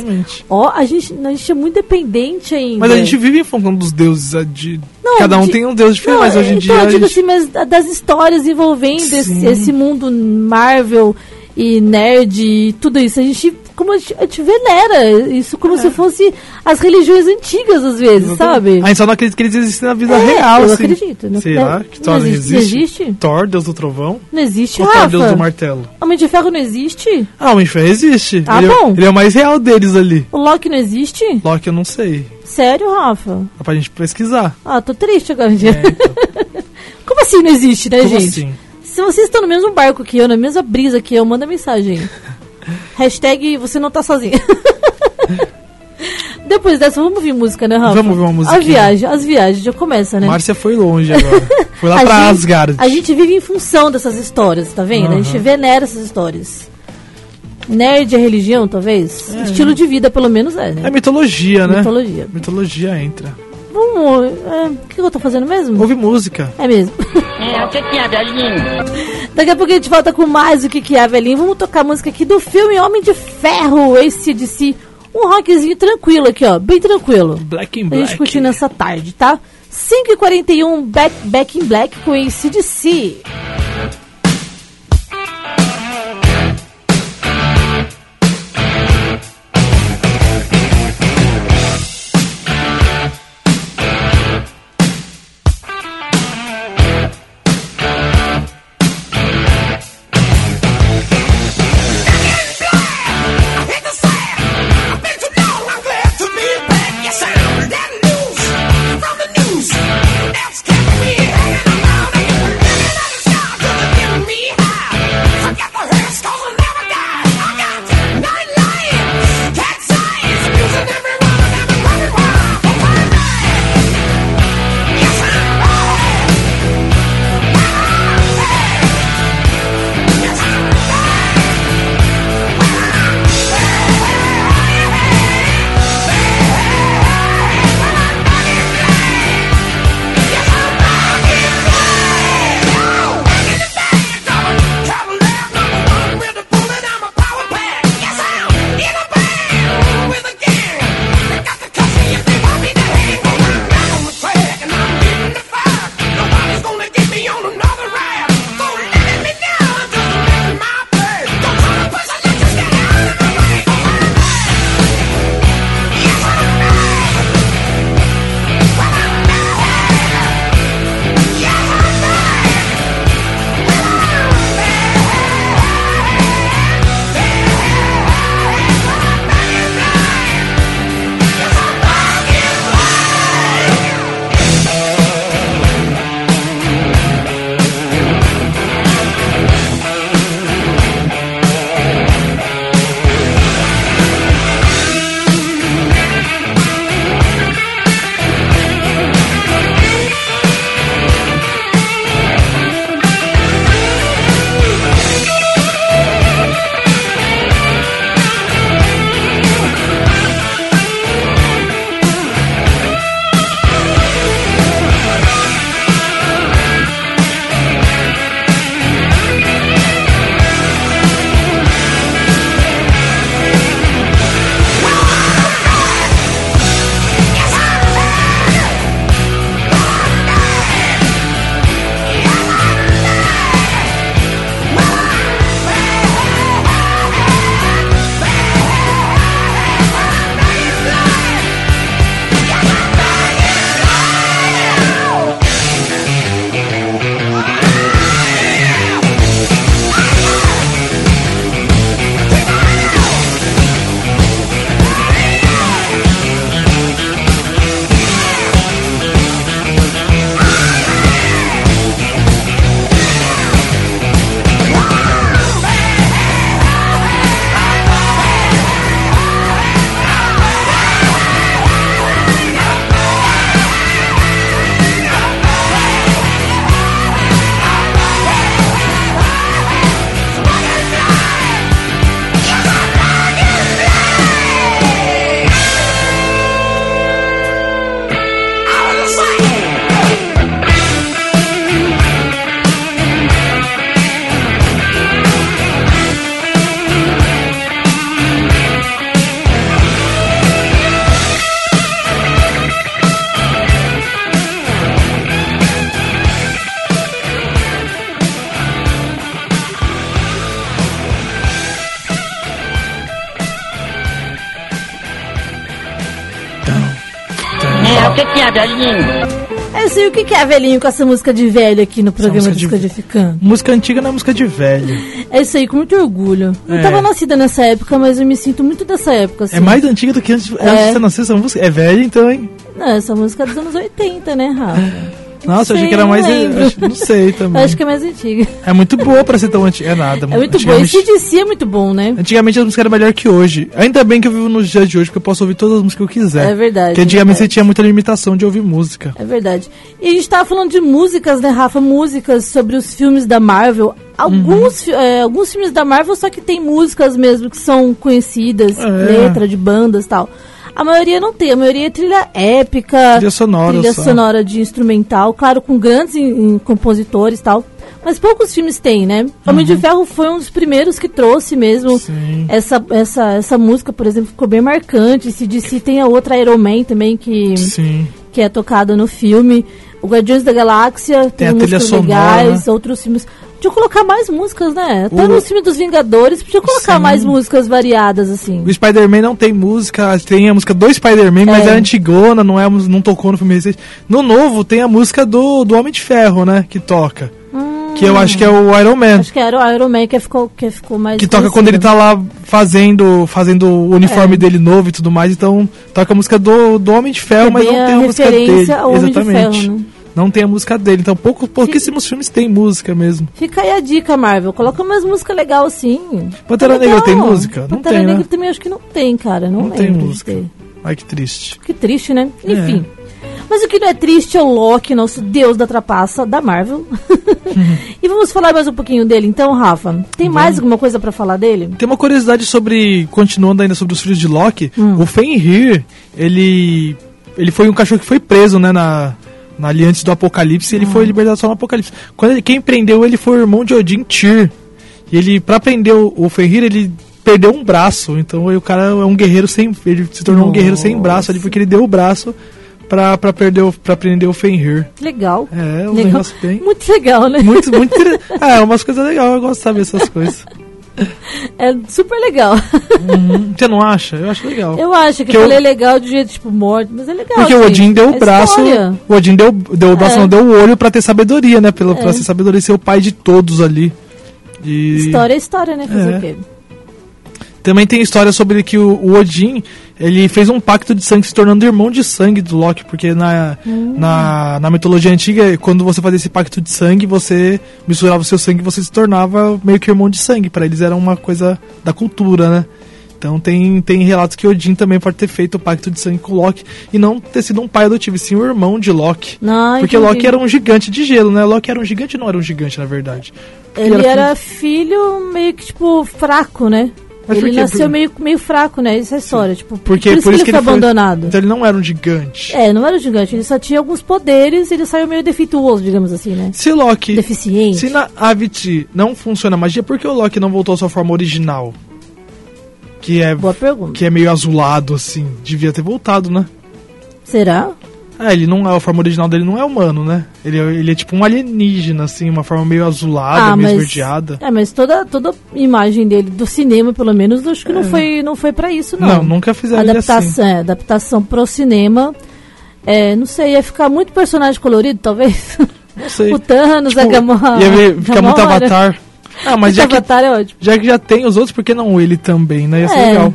C: Ó, a gente, a gente é muito dependente ainda.
D: Mas a gente vive em função dos deuses. De...
C: Não,
D: Cada um
C: de-
D: tem um deus diferente,
C: Não,
D: mas hoje em
C: então,
D: dia.
C: eu digo
D: gente-
C: assim, mas da- das histórias envolvendo esse, esse mundo Marvel e nerd e tudo isso. A gente, como a gente, a gente venera isso como se fosse as religiões antigas, às vezes, sabe?
D: A gente só não acredita que eles existem na vida
C: É,
D: real.
C: eu
D: assim.
C: acredito, não- não-
D: lá, que
C: não
D: Thor
C: existe-
D: existe.
C: não existe?
D: Thor, Deus do Trovão.
C: Não existe,
D: Ou Thor,
C: Rafa?
D: Deus do Martelo.
C: Homem de Ferro não existe?
D: Ah, Homem de Ferro existe.
C: Ah,
D: ele, é-
C: bom.
D: ele é o mais real deles ali.
C: O Loki não existe?
D: Loki eu não sei.
C: Sério, Rafa?
D: Dá pra gente pesquisar.
C: Ah, tô triste agora.
D: É, então. (laughs)
C: Como assim não existe, né,
D: Como
C: gente?
D: assim?
C: Se vocês estão no mesmo barco que eu, na mesma brisa que eu, manda mensagem. (laughs) Hashtag você não tá sozinho. (laughs) Depois dessa, vamos ouvir música, né, Rafa?
D: Vamos ouvir uma
C: A
D: musiquinha.
C: viagem, as viagens, já começa, né?
D: Márcia foi longe agora. (laughs) Foi lá
C: a
D: pra
C: gente,
D: Asgard.
C: A gente vive em função dessas histórias, tá vendo? A gente venera essas histórias. Nerd é religião, talvez? Estilo de vida, pelo menos, é, né?
D: É mitologia, né?
C: Mitologia.
D: Mitologia entra.
C: Vamos. é, o que eu tô fazendo mesmo?
D: Ouve música.
C: É mesmo.
E: É, o que que é, velhinho?
C: Daqui a pouco a gente volta com mais o que, que é, velhinho. Vamos tocar a música aqui do filme Homem de Ferro, esse de si. Um rockzinho tranquilo aqui, ó. Bem tranquilo.
D: Black in
C: A
D: Black.
C: gente curtindo essa tarde, tá? 5h41, back, back in Black com ACDC.
G: From the
E: É, velhinho?
C: É isso aí, o que, é velhinho com essa música de velho aqui no programa
D: música de-
C: Descodificando?
D: Música antiga não é música de velho.
C: É isso aí, com muito orgulho. Não
D: É.
C: tava nascida nessa época, mas eu me sinto muito dessa época, assim.
D: É mais antiga do que antes, antes de você nascer essa música. É velha então, hein?
C: Não, essa música é dos anos 80, né, Rafa?
D: Nossa, eu achei que era mais. acho- Não sei (laughs) também.
C: Acho que é mais antiga.
D: É muito boa pra ser tão antiga. É nada.
C: É muito.
D: Antigamente-
C: Esse DC é muito bom, né?
D: Antigamente a música era melhor que hoje. Ainda bem que eu vivo nos dias de hoje, porque eu posso ouvir todas as músicas que eu quiser.
C: É verdade,
D: Porque antigamente
C: é
D: você tinha muita limitação de ouvir música.
C: É verdade. E a gente tava falando de músicas, né, Rafa? Músicas sobre os filmes da Marvel. Alguns, fi- é, alguns filmes da Marvel, só que tem músicas mesmo que são conhecidas,
D: É.
C: letra de bandas e tal. A maioria não tem, a maioria é trilha épica,
D: Trilha sonora
C: trilha
D: só.
C: sonora de instrumental, claro, com grandes em- em compositores e tal. Mas poucos filmes têm, né? Homem de Ferro foi um dos primeiros que trouxe mesmo
D: Uhum. Sim.
C: essa, essa, essa música, por exemplo, ficou bem marcante. Se DC tem a outra Iron Man também que
D: Sim.
C: que é tocada no filme. O Guardiões da Galáxia tem,
D: Tem a trilha
C: músicas
D: sonora.
C: legais, outros filmes. Podia colocar mais músicas, né? Até
D: O-
C: no filme dos Vingadores, podia colocar
D: Sim.
C: mais músicas variadas, assim.
D: O Spider-Man não tem música, tem a música do Spider-Man, mas
C: É.
D: é antigona, não, é, não tocou no filme recente. No novo tem a música do, do Homem de Ferro, né? Que toca. Que eu acho que é o Iron Man.
C: Hum. Acho que era o Iron Man que ficou, que ficou mais.
D: Que toca
C: conhecido.
D: quando ele tá lá fazendo, fazendo o uniforme
C: É.
D: dele novo e tudo mais, então toca a música do, do Homem de Ferro,
C: É
D: mas não tem a música dele.
C: Homem de
D: Exatamente.
C: Ferro, né?
D: Não tem a música dele, então pouco, pouquíssimos filmes têm música mesmo.
C: Fica aí a dica, Marvel. Coloca umas músicas legais assim.
D: Pantera
C: Tá
D: Negra
C: legal.
D: tem música? Não
C: Pantera
D: tem, né?
C: Negra também acho que não tem, cara. Não,
D: Não tem música. Ai, que triste.
C: Que triste, né?
D: É.
C: Enfim. Mas o que não é triste é o Loki, nosso deus da trapaça da Marvel. (laughs) e vamos falar mais um pouquinho dele, então, Rafa. Tem mais alguma coisa pra falar dele?
D: Tem uma curiosidade sobre, continuando ainda sobre os filhos de Loki,
C: Hum.
D: o Fenrir, ele ele foi um cachorro que foi preso, né, na ali antes do Apocalipse, ele
C: Ah.
D: foi libertado só no Apocalipse. Quando ele, quem prendeu ele foi o irmão de Odin, Tyr. E ele, pra prender o, o Fenrir, ele perdeu um braço, então o cara é um guerreiro sem, ele se tornou um guerreiro sem braço ali, porque ele deu o braço pra, pra, perder o, pra prender o Fenrir.
C: Legal.
D: É, um
C: legal.
D: negócio bem...
C: Muito legal, né?
D: Muito, muito. (laughs) É, umas coisas legais, eu gosto de saber essas coisas.
C: É super legal.
D: Você não acha? Eu acho legal.
C: Eu acho que
D: Que
C: eu
D: eu-
C: falei legal de jeito, tipo, morto, mas é legal.
D: Porque o
C: gente.
D: Odin deu
C: É
D: o braço.
C: história.
D: O Odin deu, deu o braço,
C: É.
D: não, deu o olho pra ter sabedoria, né? Pela, Pra
C: É.
D: ser sabedoria e ser o pai de todos ali. E
C: História é história, né? Fazer
D: É.
C: o quê?
D: também tem história sobre que o, o Odin ele fez um pacto de sangue se tornando irmão de sangue do Loki, porque na,
C: Hum.
D: na, na mitologia antiga, quando você fazia esse pacto de sangue, você misturava o seu sangue e você se tornava meio que irmão de sangue. Pra eles era uma coisa da cultura, né? Então tem, tem relatos que Odin também pode ter feito o pacto de sangue com Loki e não ter sido um pai adotivo, sim um irmão de Loki.
C: Não,
D: Porque
C: entendi.
D: Loki era um gigante de gelo, né? Loki era um gigante não era um gigante, na verdade.
C: Ele
D: Ele
C: era filho meio que, tipo, fraco, né?
D: Mas por
C: ele
D: quê?
C: nasceu
D: Por-
C: meio, meio fraco, né? Isso é história. Tipo,
D: Porque
C: por isso que ele foi abandonado.
D: Então ele não era um gigante.
C: É, não era um gigante, ele só tinha alguns poderes e ele saiu meio defeituoso, digamos assim, né?
D: Se Loki.
C: Deficiente.
D: Se na Avicii não funciona a magia, por que o Loki não voltou à sua forma original? Que é,
C: Boa pergunta.
D: que é meio azulado, assim. Devia ter voltado, né?
C: Será?
D: É, ele não é, a forma original dele não é humano, né? Ele, é- ele é tipo um alienígena, assim, uma forma meio azulada, meio esverdeada.
C: É, mas toda, toda imagem dele, do cinema, pelo menos, acho que não foi, não foi pra isso, não.
D: É. Não, nunca fizeram ele
C: adaptação,
D: assim.
C: é, adaptação pro cinema. É, não sei, ia ficar muito personagem colorido, talvez.
D: Não sei. (laughs)
C: o Thanos, a
D: Tipo,
C: Gamora.
D: Ia ficar muito avatar. Ah, mas já que,
C: é ótimo.
D: já que já tem os outros, por que não ele também, né? Ia ser
C: É.
D: legal.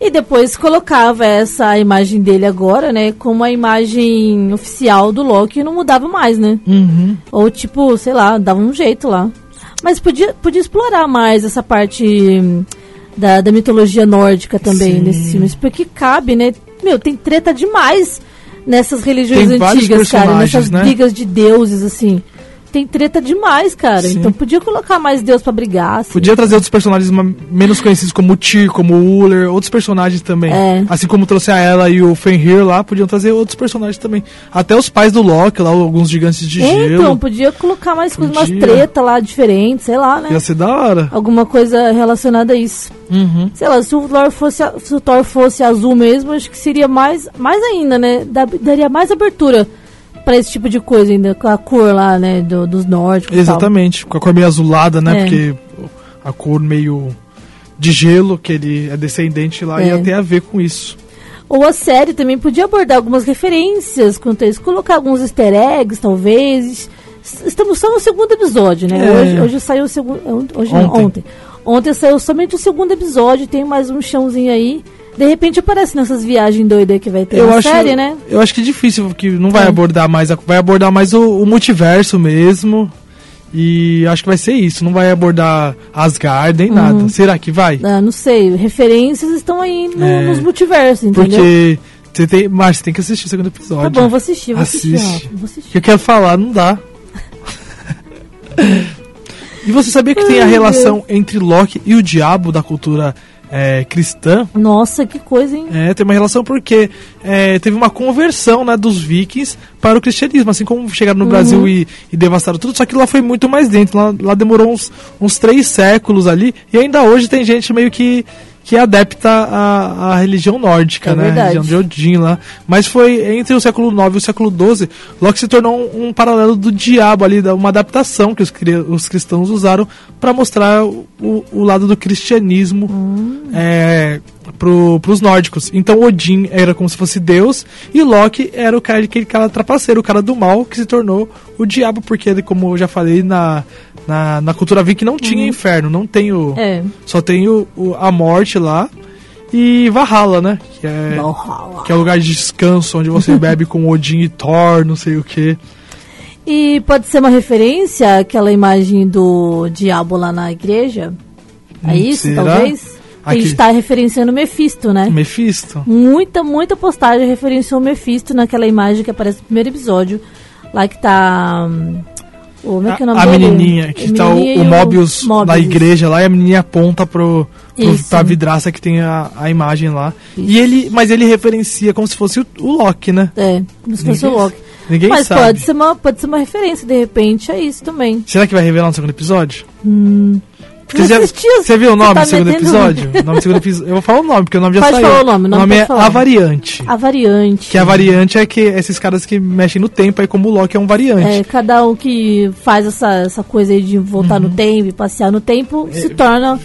C: E depois colocava essa imagem dele agora, né, como a imagem oficial do Loki e não mudava mais, né?
D: Uhum.
C: Ou tipo, sei lá, dava um jeito lá. Mas podia, podia explorar mais essa parte hum, da, da mitologia nórdica também
D: Sim.
C: nesses filmes, porque cabe, né? Meu, tem treta demais nessas religiões
D: Tem
C: antigas, cara, nessas
D: né?
C: brigas de deuses, assim. Tem treta demais, cara.
D: Sim.
C: Então podia colocar mais deus pra brigar, assim.
D: Podia trazer outros personagens menos conhecidos como o Tyr, como o Uller, outros personagens também.
C: É.
D: Assim como trouxe a ela e o Fenrir lá, podiam trazer outros personagens também. Até os pais do Loki lá, alguns gigantes de
C: É,
D: gelo.
C: Então, podia colocar mais coisas, umas
D: Podia.
C: treta lá diferentes, sei lá, né?
D: Ia ser da hora.
C: Alguma coisa relacionada a isso.
D: Uhum.
C: Sei lá, se o Thor fosse, se o Thor fosse azul mesmo, acho que seria mais, mais ainda, né? Da- daria mais abertura pra esse tipo de coisa ainda, com a cor lá, né, do- dos nórdicos.
D: Exatamente, com a cor meio azulada, né?
C: É.
D: Porque a cor meio de gelo, que ele é descendente lá,
C: É.
D: ia ter a ver com isso.
C: Ou a série também podia abordar algumas referências quanto a isso, colocar alguns easter eggs, talvez. Estamos só no segundo episódio, né?
D: É.
C: Hoje, hoje saiu o segundo. Hoje não,
D: Ontem.
C: ontem. Ontem saiu somente o segundo episódio, tem mais um chãozinho aí. De repente aparece nessas viagens doidas que vai ter
D: Eu
C: na
D: acho,
C: série, né?
D: eu acho que é difícil, que não vai
C: É.
D: abordar mais, vai abordar mais o, o multiverso mesmo. E acho que vai ser isso, não vai abordar Asgard nem
C: Uhum.
D: nada. Será que vai?
C: Ah, não sei, referências estão aí no-
D: É,
C: nos multiversos, entendeu?
D: Porque você tem, Márcio, você tem que assistir o segundo episódio.
C: Tá bom, vou assistir, vou assistir.
D: Assiste.
C: Rafa, vou assistir.
D: que eu quero falar, não dá. (laughs) e você sabia que tem a
C: Ai,
D: relação entre Loki e o diabo da cultura é, cristã?
C: Nossa, que coisa, hein?
D: É, tem uma relação porque é, teve uma conversão né, dos vikings para o cristianismo, assim como chegaram no Brasil e, e devastaram tudo, só que lá foi muito mais dentro, lá, lá demorou uns, uns três séculos ali, e ainda hoje tem gente meio que, que é adepta à, à religião nórdica,
C: É
D: né, a
C: verdade.
D: religião de Odin lá, mas foi entre o século IX e o século XII, Loki se tornou um, um paralelo do diabo ali, uma adaptação que os, os cristãos usaram para mostrar o, o lado do cristianismo é, pro, pros nórdicos. Então Odin era como se fosse Deus e Loki era o cara, aquele cara trapaceiro, o cara do mal que se tornou o diabo, porque ele, como eu já falei, na, na, na cultura viking não tinha inferno, não tem o.
C: É.
D: Só tem o, o- a morte lá e Valhalla, né? Que é,
C: Valhalla.
D: que é o lugar de descanso onde você (laughs) bebe com Odin e Thor, não sei o que.
C: E pode ser uma referência àquela imagem do diabo lá na igreja? É
D: Hum,
C: isso,
D: será?
C: talvez? A gente tá referenciando o Mephisto, né?
D: Mephisto.
C: Muita, muita postagem referenciou o Mephisto naquela imagem que aparece no primeiro episódio. Lá que tá. hum, O, é que é o
D: a menininha, que
C: A
D: tá o, o Mobius,
C: Mobius.
D: da igreja lá, e a menininha aponta pro, pro,
C: Isso.
D: pra vidraça que tem a, a imagem lá.
C: Isso.
D: E ele, mas ele referencia como se fosse o, o Loki, né?
C: É, como se fosse o
D: Ninguém-
C: Loki.
D: ninguém
C: Mas
D: sabe.
C: pode ser, uma, pode ser uma referência, de repente, a isso também.
D: Será que vai revelar no segundo episódio? Porque
C: assisti,
D: você viu o nome
C: tá
D: do segundo episódio? O nome do segundo episódio? Eu vou falar o nome, porque o nome já
C: Pode
D: saiu.
C: falar o nome, o nome
D: é
C: pode falar.
D: A Variante.
C: A variante.
D: Que a variante é que esses caras que mexem no tempo, aí como o Loki é um variante.
C: É, cada um que faz essa, essa coisa aí de voltar
D: Uhum.
C: no tempo e passear no tempo
D: É.
C: se torna.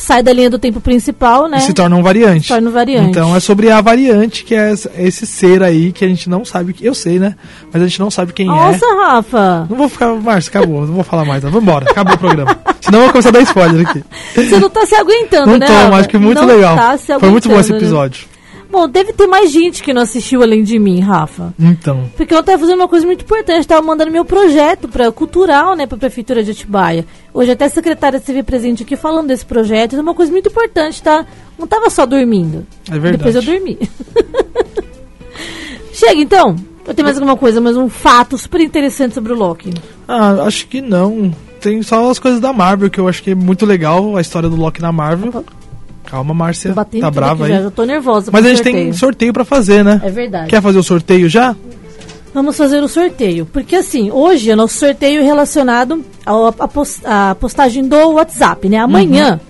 C: Sai da linha do tempo principal, né?
D: E se torna um variante.
C: Se torna um variante.
D: Então é sobre a variante, que é esse- ser aí que a gente não sabe. Eu sei, né? Mas a gente não sabe quem
C: Nossa,
D: é.
C: Rafa!
D: Não vou ficar. Márcio, acabou. Não vou falar mais. Não. Vambora, acabou o programa. (laughs) Senão eu vou começar a dar spoiler aqui.
C: Você não tá se aguentando,
D: Não
C: né?
D: tô,
C: Rafa?
D: mas que muito
C: Não
D: legal.
C: tá
D: Foi muito bom esse
C: aguentando, né? Bom, deve ter mais gente que não assistiu além de mim, Rafa.
D: Então.
C: Porque eu tava fazendo uma coisa muito importante, tava mandando meu projeto para cultural, né, pra prefeitura de Atibaia. Hoje até a secretária esteve presente aqui falando desse projeto, é uma coisa muito importante, tá? Não tava só dormindo.
D: É verdade.
C: Depois eu dormi. (laughs) Chega então. Eu tenho mais alguma coisa, mais um fato super interessante sobre o Loki.
D: Ah, acho que não. Tem só as coisas da Marvel, que eu acho que é muito legal, a história do Loki na Marvel. Calma, Márcia. Tá brava aí.
C: já, já tô nervosa.
D: Mas a gente
C: sorteio.
D: tem sorteio pra fazer, né?
C: É verdade.
D: Quer fazer o sorteio já?
C: Vamos fazer o sorteio. Porque assim, hoje é nosso sorteio relacionado à pos- à postagem do WhatsApp, né? Amanhã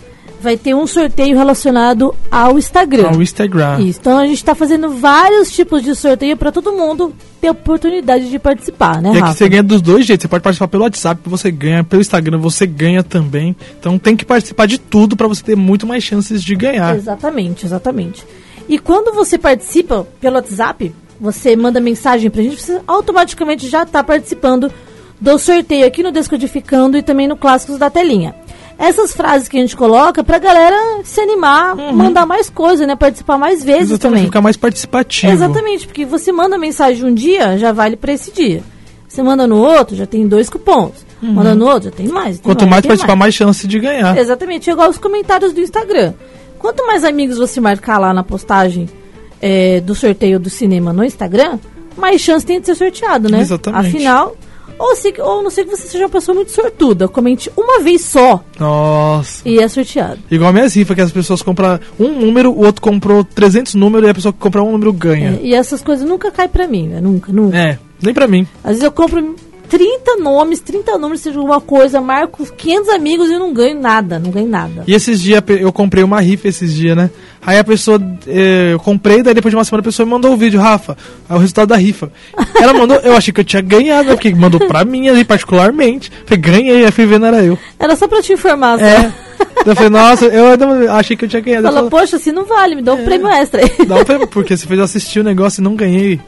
C: vai ter um sorteio relacionado ao Instagram.
D: Ao Instagram.
C: Isso. Então a gente tá fazendo vários tipos de sorteio para todo mundo ter oportunidade de participar, né,
D: E aqui você ganha dos dois jeitos. Você pode participar pelo WhatsApp, você ganha, pelo Instagram você ganha também. Então tem que participar de tudo pra você ter muito mais chances de ganhar.
C: Exatamente, exatamente. E quando você participa pelo WhatsApp, você manda mensagem pra gente, você automaticamente já tá participando do sorteio aqui no Descodificando e também no Clássicos da Telinha. Essas frases que a gente coloca pra galera se animar, mandar mais coisa, né? Participar mais vezes
D: Uhum. Exatamente,
C: também.
D: ficar mais participativo.
C: Exatamente, porque você manda mensagem um dia, já vale pra esse dia. Você manda no outro, já tem dois cupons. Manda no outro, já tem mais. tem
D: Uhum. Quanto mais
C: tem
D: participar, mais chance de ganhar.
C: Exatamente, é igual os comentários do Instagram. Quanto mais amigos você marcar lá na postagem é, do sorteio do cinema no Instagram, mais chance tem de ser sorteado, né?
D: Exatamente.
C: Afinal, ou, se, ou não sei que você seja uma pessoa muito sortuda, comente uma vez só
D: Nossa.
C: e é sorteado.
D: Igual a minha rifa, que as pessoas compram um número, o outro comprou 300 números e a pessoa que compra um número ganha.
C: É, e essas coisas nunca caem pra mim, né? Nunca, nunca.
D: É, nem pra mim.
C: Às vezes eu compro 30 nomes, 30 números, seja alguma coisa, marco 500 amigos e não ganho nada, não ganho nada.
D: E esses dias eu comprei uma rifa esses dias, né? Aí a pessoa, eh, eu comprei, daí depois de uma semana a pessoa me mandou o vídeo, Rafa, é o resultado da rifa. Ela mandou, eu achei que eu tinha ganhado, né? porque mandou pra mim ali particularmente. Falei, ganhei, aí fui vendo era eu.
C: Era só pra te informar, só.
D: É. (laughs) Eu falei, nossa, eu achei que eu tinha ganhado.
C: Falou, poxa, assim não vale, me dá um prêmio extra aí.
D: Dá um prêmio, porque você fez assistir o negócio e não ganhei.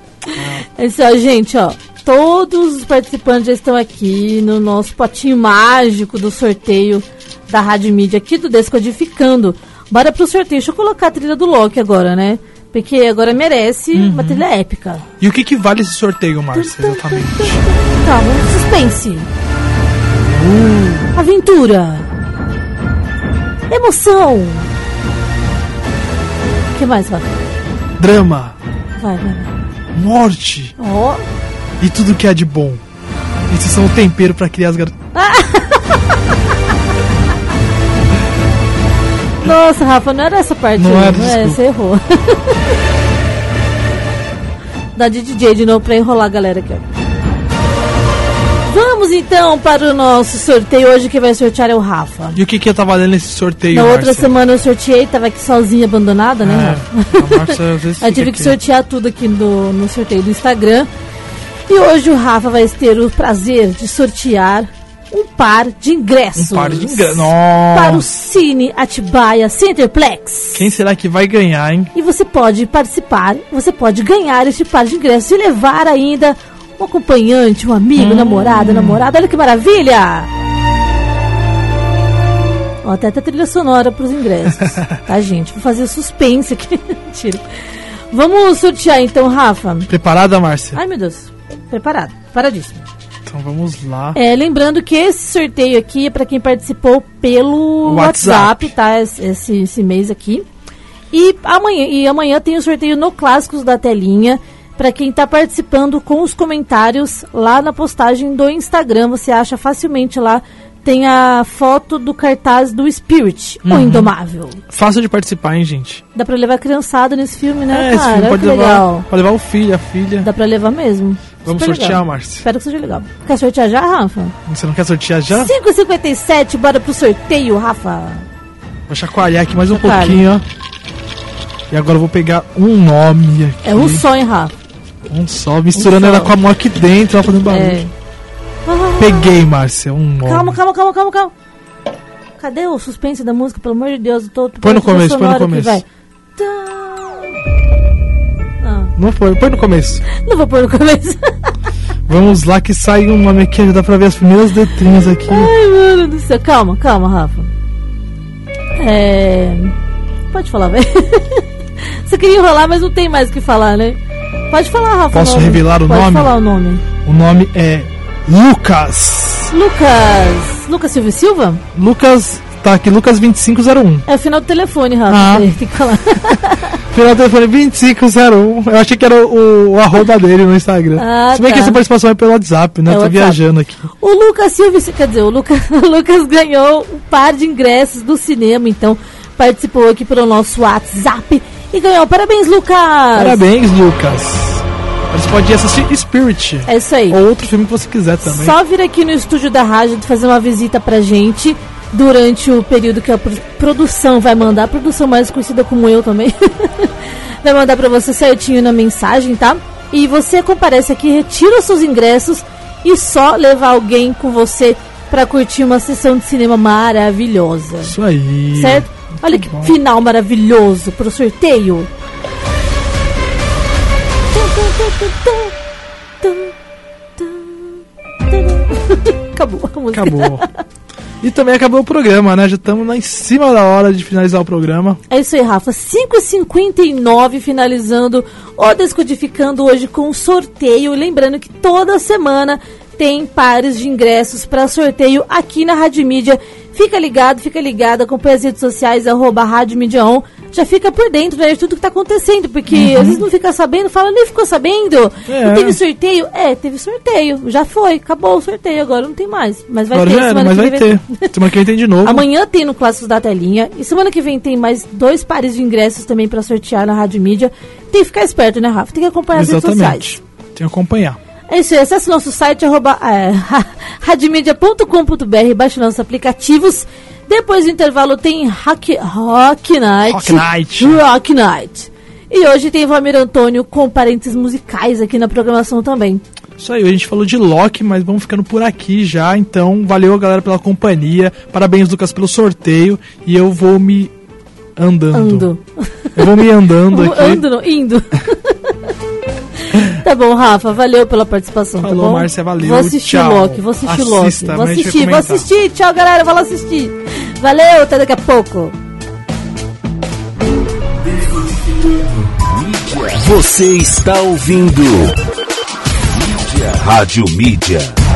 C: É isso, ó, gente, ó. Todos os participantes já estão aqui no nosso potinho mágico do sorteio da Rádio Mídia aqui do Descodificando. Bora pro sorteio. Deixa eu colocar a trilha do Loki agora, né? Porque agora merece uma trilha épica.
D: E o que, que vale esse sorteio, Márcia, exatamente?
C: Calma, suspense. Aventura. Emoção. O que mais, vai?
D: Drama,
C: Vai, vai, vai.
D: morte
C: Ó,
D: e tudo que há de bom. Esses são o tempero pra criar as garotas. (laughs)
C: Nossa, Rafa, não era essa parte
D: Não
C: aí,
D: era,
C: não é? Você errou. (laughs) Dá de DJ de novo pra enrolar a galera aqui. Vamos então para o nosso sorteio hoje que vai sortear é o Rafa.
D: E o que, que tá valendo esse sorteio,
C: Na outra
D: Márcia?
C: semana eu sorteei, tava aqui sozinha, abandonada, né, Rafa?
D: É, a Márcia às vezes (laughs)
C: Aí tive
D: fica
C: que
D: aqui.
C: sortear tudo aqui no, no sorteio do Instagram. E hoje o Rafa vai ter o prazer de sortear um par de ingressos.
D: Um par de ingressos.
C: Para o. Cine Atibaia Centerplex.
D: Quem será que vai ganhar, hein?
C: E você pode participar, você pode ganhar este par de ingressos e levar ainda um acompanhante, um amigo, namorada, namorada. Olha que maravilha! Ó, até a trilha sonora para os ingressos. (laughs) tá, gente? Vou fazer suspense aqui. (laughs) Mentira. Vamos sortear então, Rafa.
D: Preparada, Márcia?
C: Ai, meu Deus. Preparado. Paradíssimo.
D: Então vamos lá.
C: É, lembrando que esse sorteio aqui é para quem participou pelo
D: WhatsApp.
C: WhatsApp, tá? Esse, esse, esse mês aqui. E amanhã, e amanhã tem o sorteio no Clássicos da Telinha. Para quem tá participando com os comentários lá na postagem do Instagram, você acha facilmente lá. Tem a foto do cartaz do Spirit, o Indomável.
D: Fácil de participar, hein, gente?
C: Dá pra levar criançada nesse filme, né,
D: é, esse
C: cara?
D: filme
C: Olha
D: pode levar, pode levar o filho, a filha.
C: Dá pra levar mesmo.
D: Vamos
C: Super
D: sortear. Márcia.
C: Espero que seja legal. Quer sortear já, Rafa?
D: Você não quer sortear já?
C: 5h57, bora pro sorteio, Rafa.
D: Vou chacoalhar aqui mais um
C: Chacoalha.
D: pouquinho, ó. E agora eu vou pegar um nome aqui.
C: É um só, hein, Rafa?
D: Um só, misturando
C: Um
D: ela com a mão aqui dentro, ó, fazendo barulho.
C: É. Ah,
D: Peguei, Márcia, um nome.
C: calma, calma, calma, calma, calma. Cadê o suspense da música? Pelo amor de Deus, eu tô. tô
D: Põe no começo, põe no começo.
C: vai. Tá. Ah,
D: Não foi, põe no começo.
C: não vou pôr no começo.
D: Vamos lá que sai um nome aqui, já dá pra ver as primeiras letrinhas aqui.
C: Ai, mano do céu. Calma, calma, Rafa. É. Pode falar, velho. (laughs) Você queria enrolar, mas não tem mais o que falar, né? Pode falar, Rafa.
D: Posso
C: nome.
D: revelar o
C: Pode
D: nome?
C: falar o nome.
D: O nome é Lucas.
C: Lucas. Lucas Silva Silva?
D: Lucas, tá aqui, Lucas 2501.
C: É o final do telefone, Rafa.
D: Ah.
C: Tem que falar. (laughs)
D: Final do telefone 2501. Eu achei que era o, o arroba dele no Instagram.
C: Ah,
D: Se bem
C: tá.
D: que essa participação é pelo WhatsApp, né?
C: É
D: Tô
C: WhatsApp.
D: viajando aqui.
C: O Lucas Silva, quer dizer, o Lucas, (laughs) o Lucas ganhou um par de ingressos do cinema, então participou aqui pelo nosso WhatsApp e ganhou. Parabéns, Lucas!
D: Parabéns, Lucas. Você pode ir assistir Spirit.
C: É isso aí.
D: Ou outro filme que você quiser também.
C: Só vir aqui no estúdio da rádio fazer uma visita pra gente durante o período que a pro- produção vai mandar, a produção mais conhecida como eu também, (laughs) vai mandar pra você certinho na mensagem, tá? E você comparece aqui, retira os seus ingressos e só levar alguém com você pra curtir uma sessão de cinema maravilhosa.
D: Isso aí.
C: Certo? Olha que
D: bom.
C: final maravilhoso pro sorteio. (laughs) Acabou a música.
D: Acabou. (laughs) e também acabou o programa, né? Já estamos lá em cima da hora de finalizar o programa.
C: É isso aí, Rafa. 5h59, finalizando o Descodificando hoje com sorteio. Lembrando que toda semana tem pares de ingressos para sorteio aqui na Rádio Mídia. Fica ligado, fica ligado, acompanha as redes sociais, arroba Rádio Mídia. Já fica por dentro né, de tudo que tá acontecendo, porque às vezes não fica sabendo, fala, nem ficou sabendo.
D: Uhum. É.
C: Não teve sorteio? É, teve sorteio. Já foi, acabou o sorteio, agora não tem mais. Mas vai
D: Agora
C: ter
D: já era,
C: semana
D: mas
C: que
D: vai
C: vem
D: ter. Semana que vem tem de novo.
C: Amanhã tem no Clássicos da Telinha. E semana que vem tem mais dois pares de ingressos também pra sortear na Rádio Mídia. Tem que ficar esperto, né, Rafa? Tem que acompanhar as redes sociais.
D: Exatamente. Tem que acompanhar.
C: É isso aí. Acesse nosso site, arroba, é, (laughs) radiomedia.com.br, baixe nossos aplicativos. Depois do intervalo tem Rock, Rock Night.
D: Rock Night.
C: Rock Night. E hoje tem Valmir Antônio com parênteses musicais aqui na programação também.
D: Isso aí, a gente falou de Loki, mas vamos ficando por aqui já. Então, valeu galera pela companhia. Parabéns, Lucas, pelo sorteio. E eu vou me andando.
C: Ando.
D: Eu vou me andando (laughs) aqui.
C: Ando, não, indo. (laughs) (laughs) tá bom, Rafa, valeu pela participação,
D: Falou,
C: tá bom?
D: Márcia, valeu,
C: Vou assistir
D: tchau.
C: Loki, vou assistir
D: Assista,
C: Loki. Vou assistir, vou assistir. Tchau, galera, vou lá assistir. Valeu, até daqui a pouco.
F: Você está ouvindo Mídia. Rádio Mídia.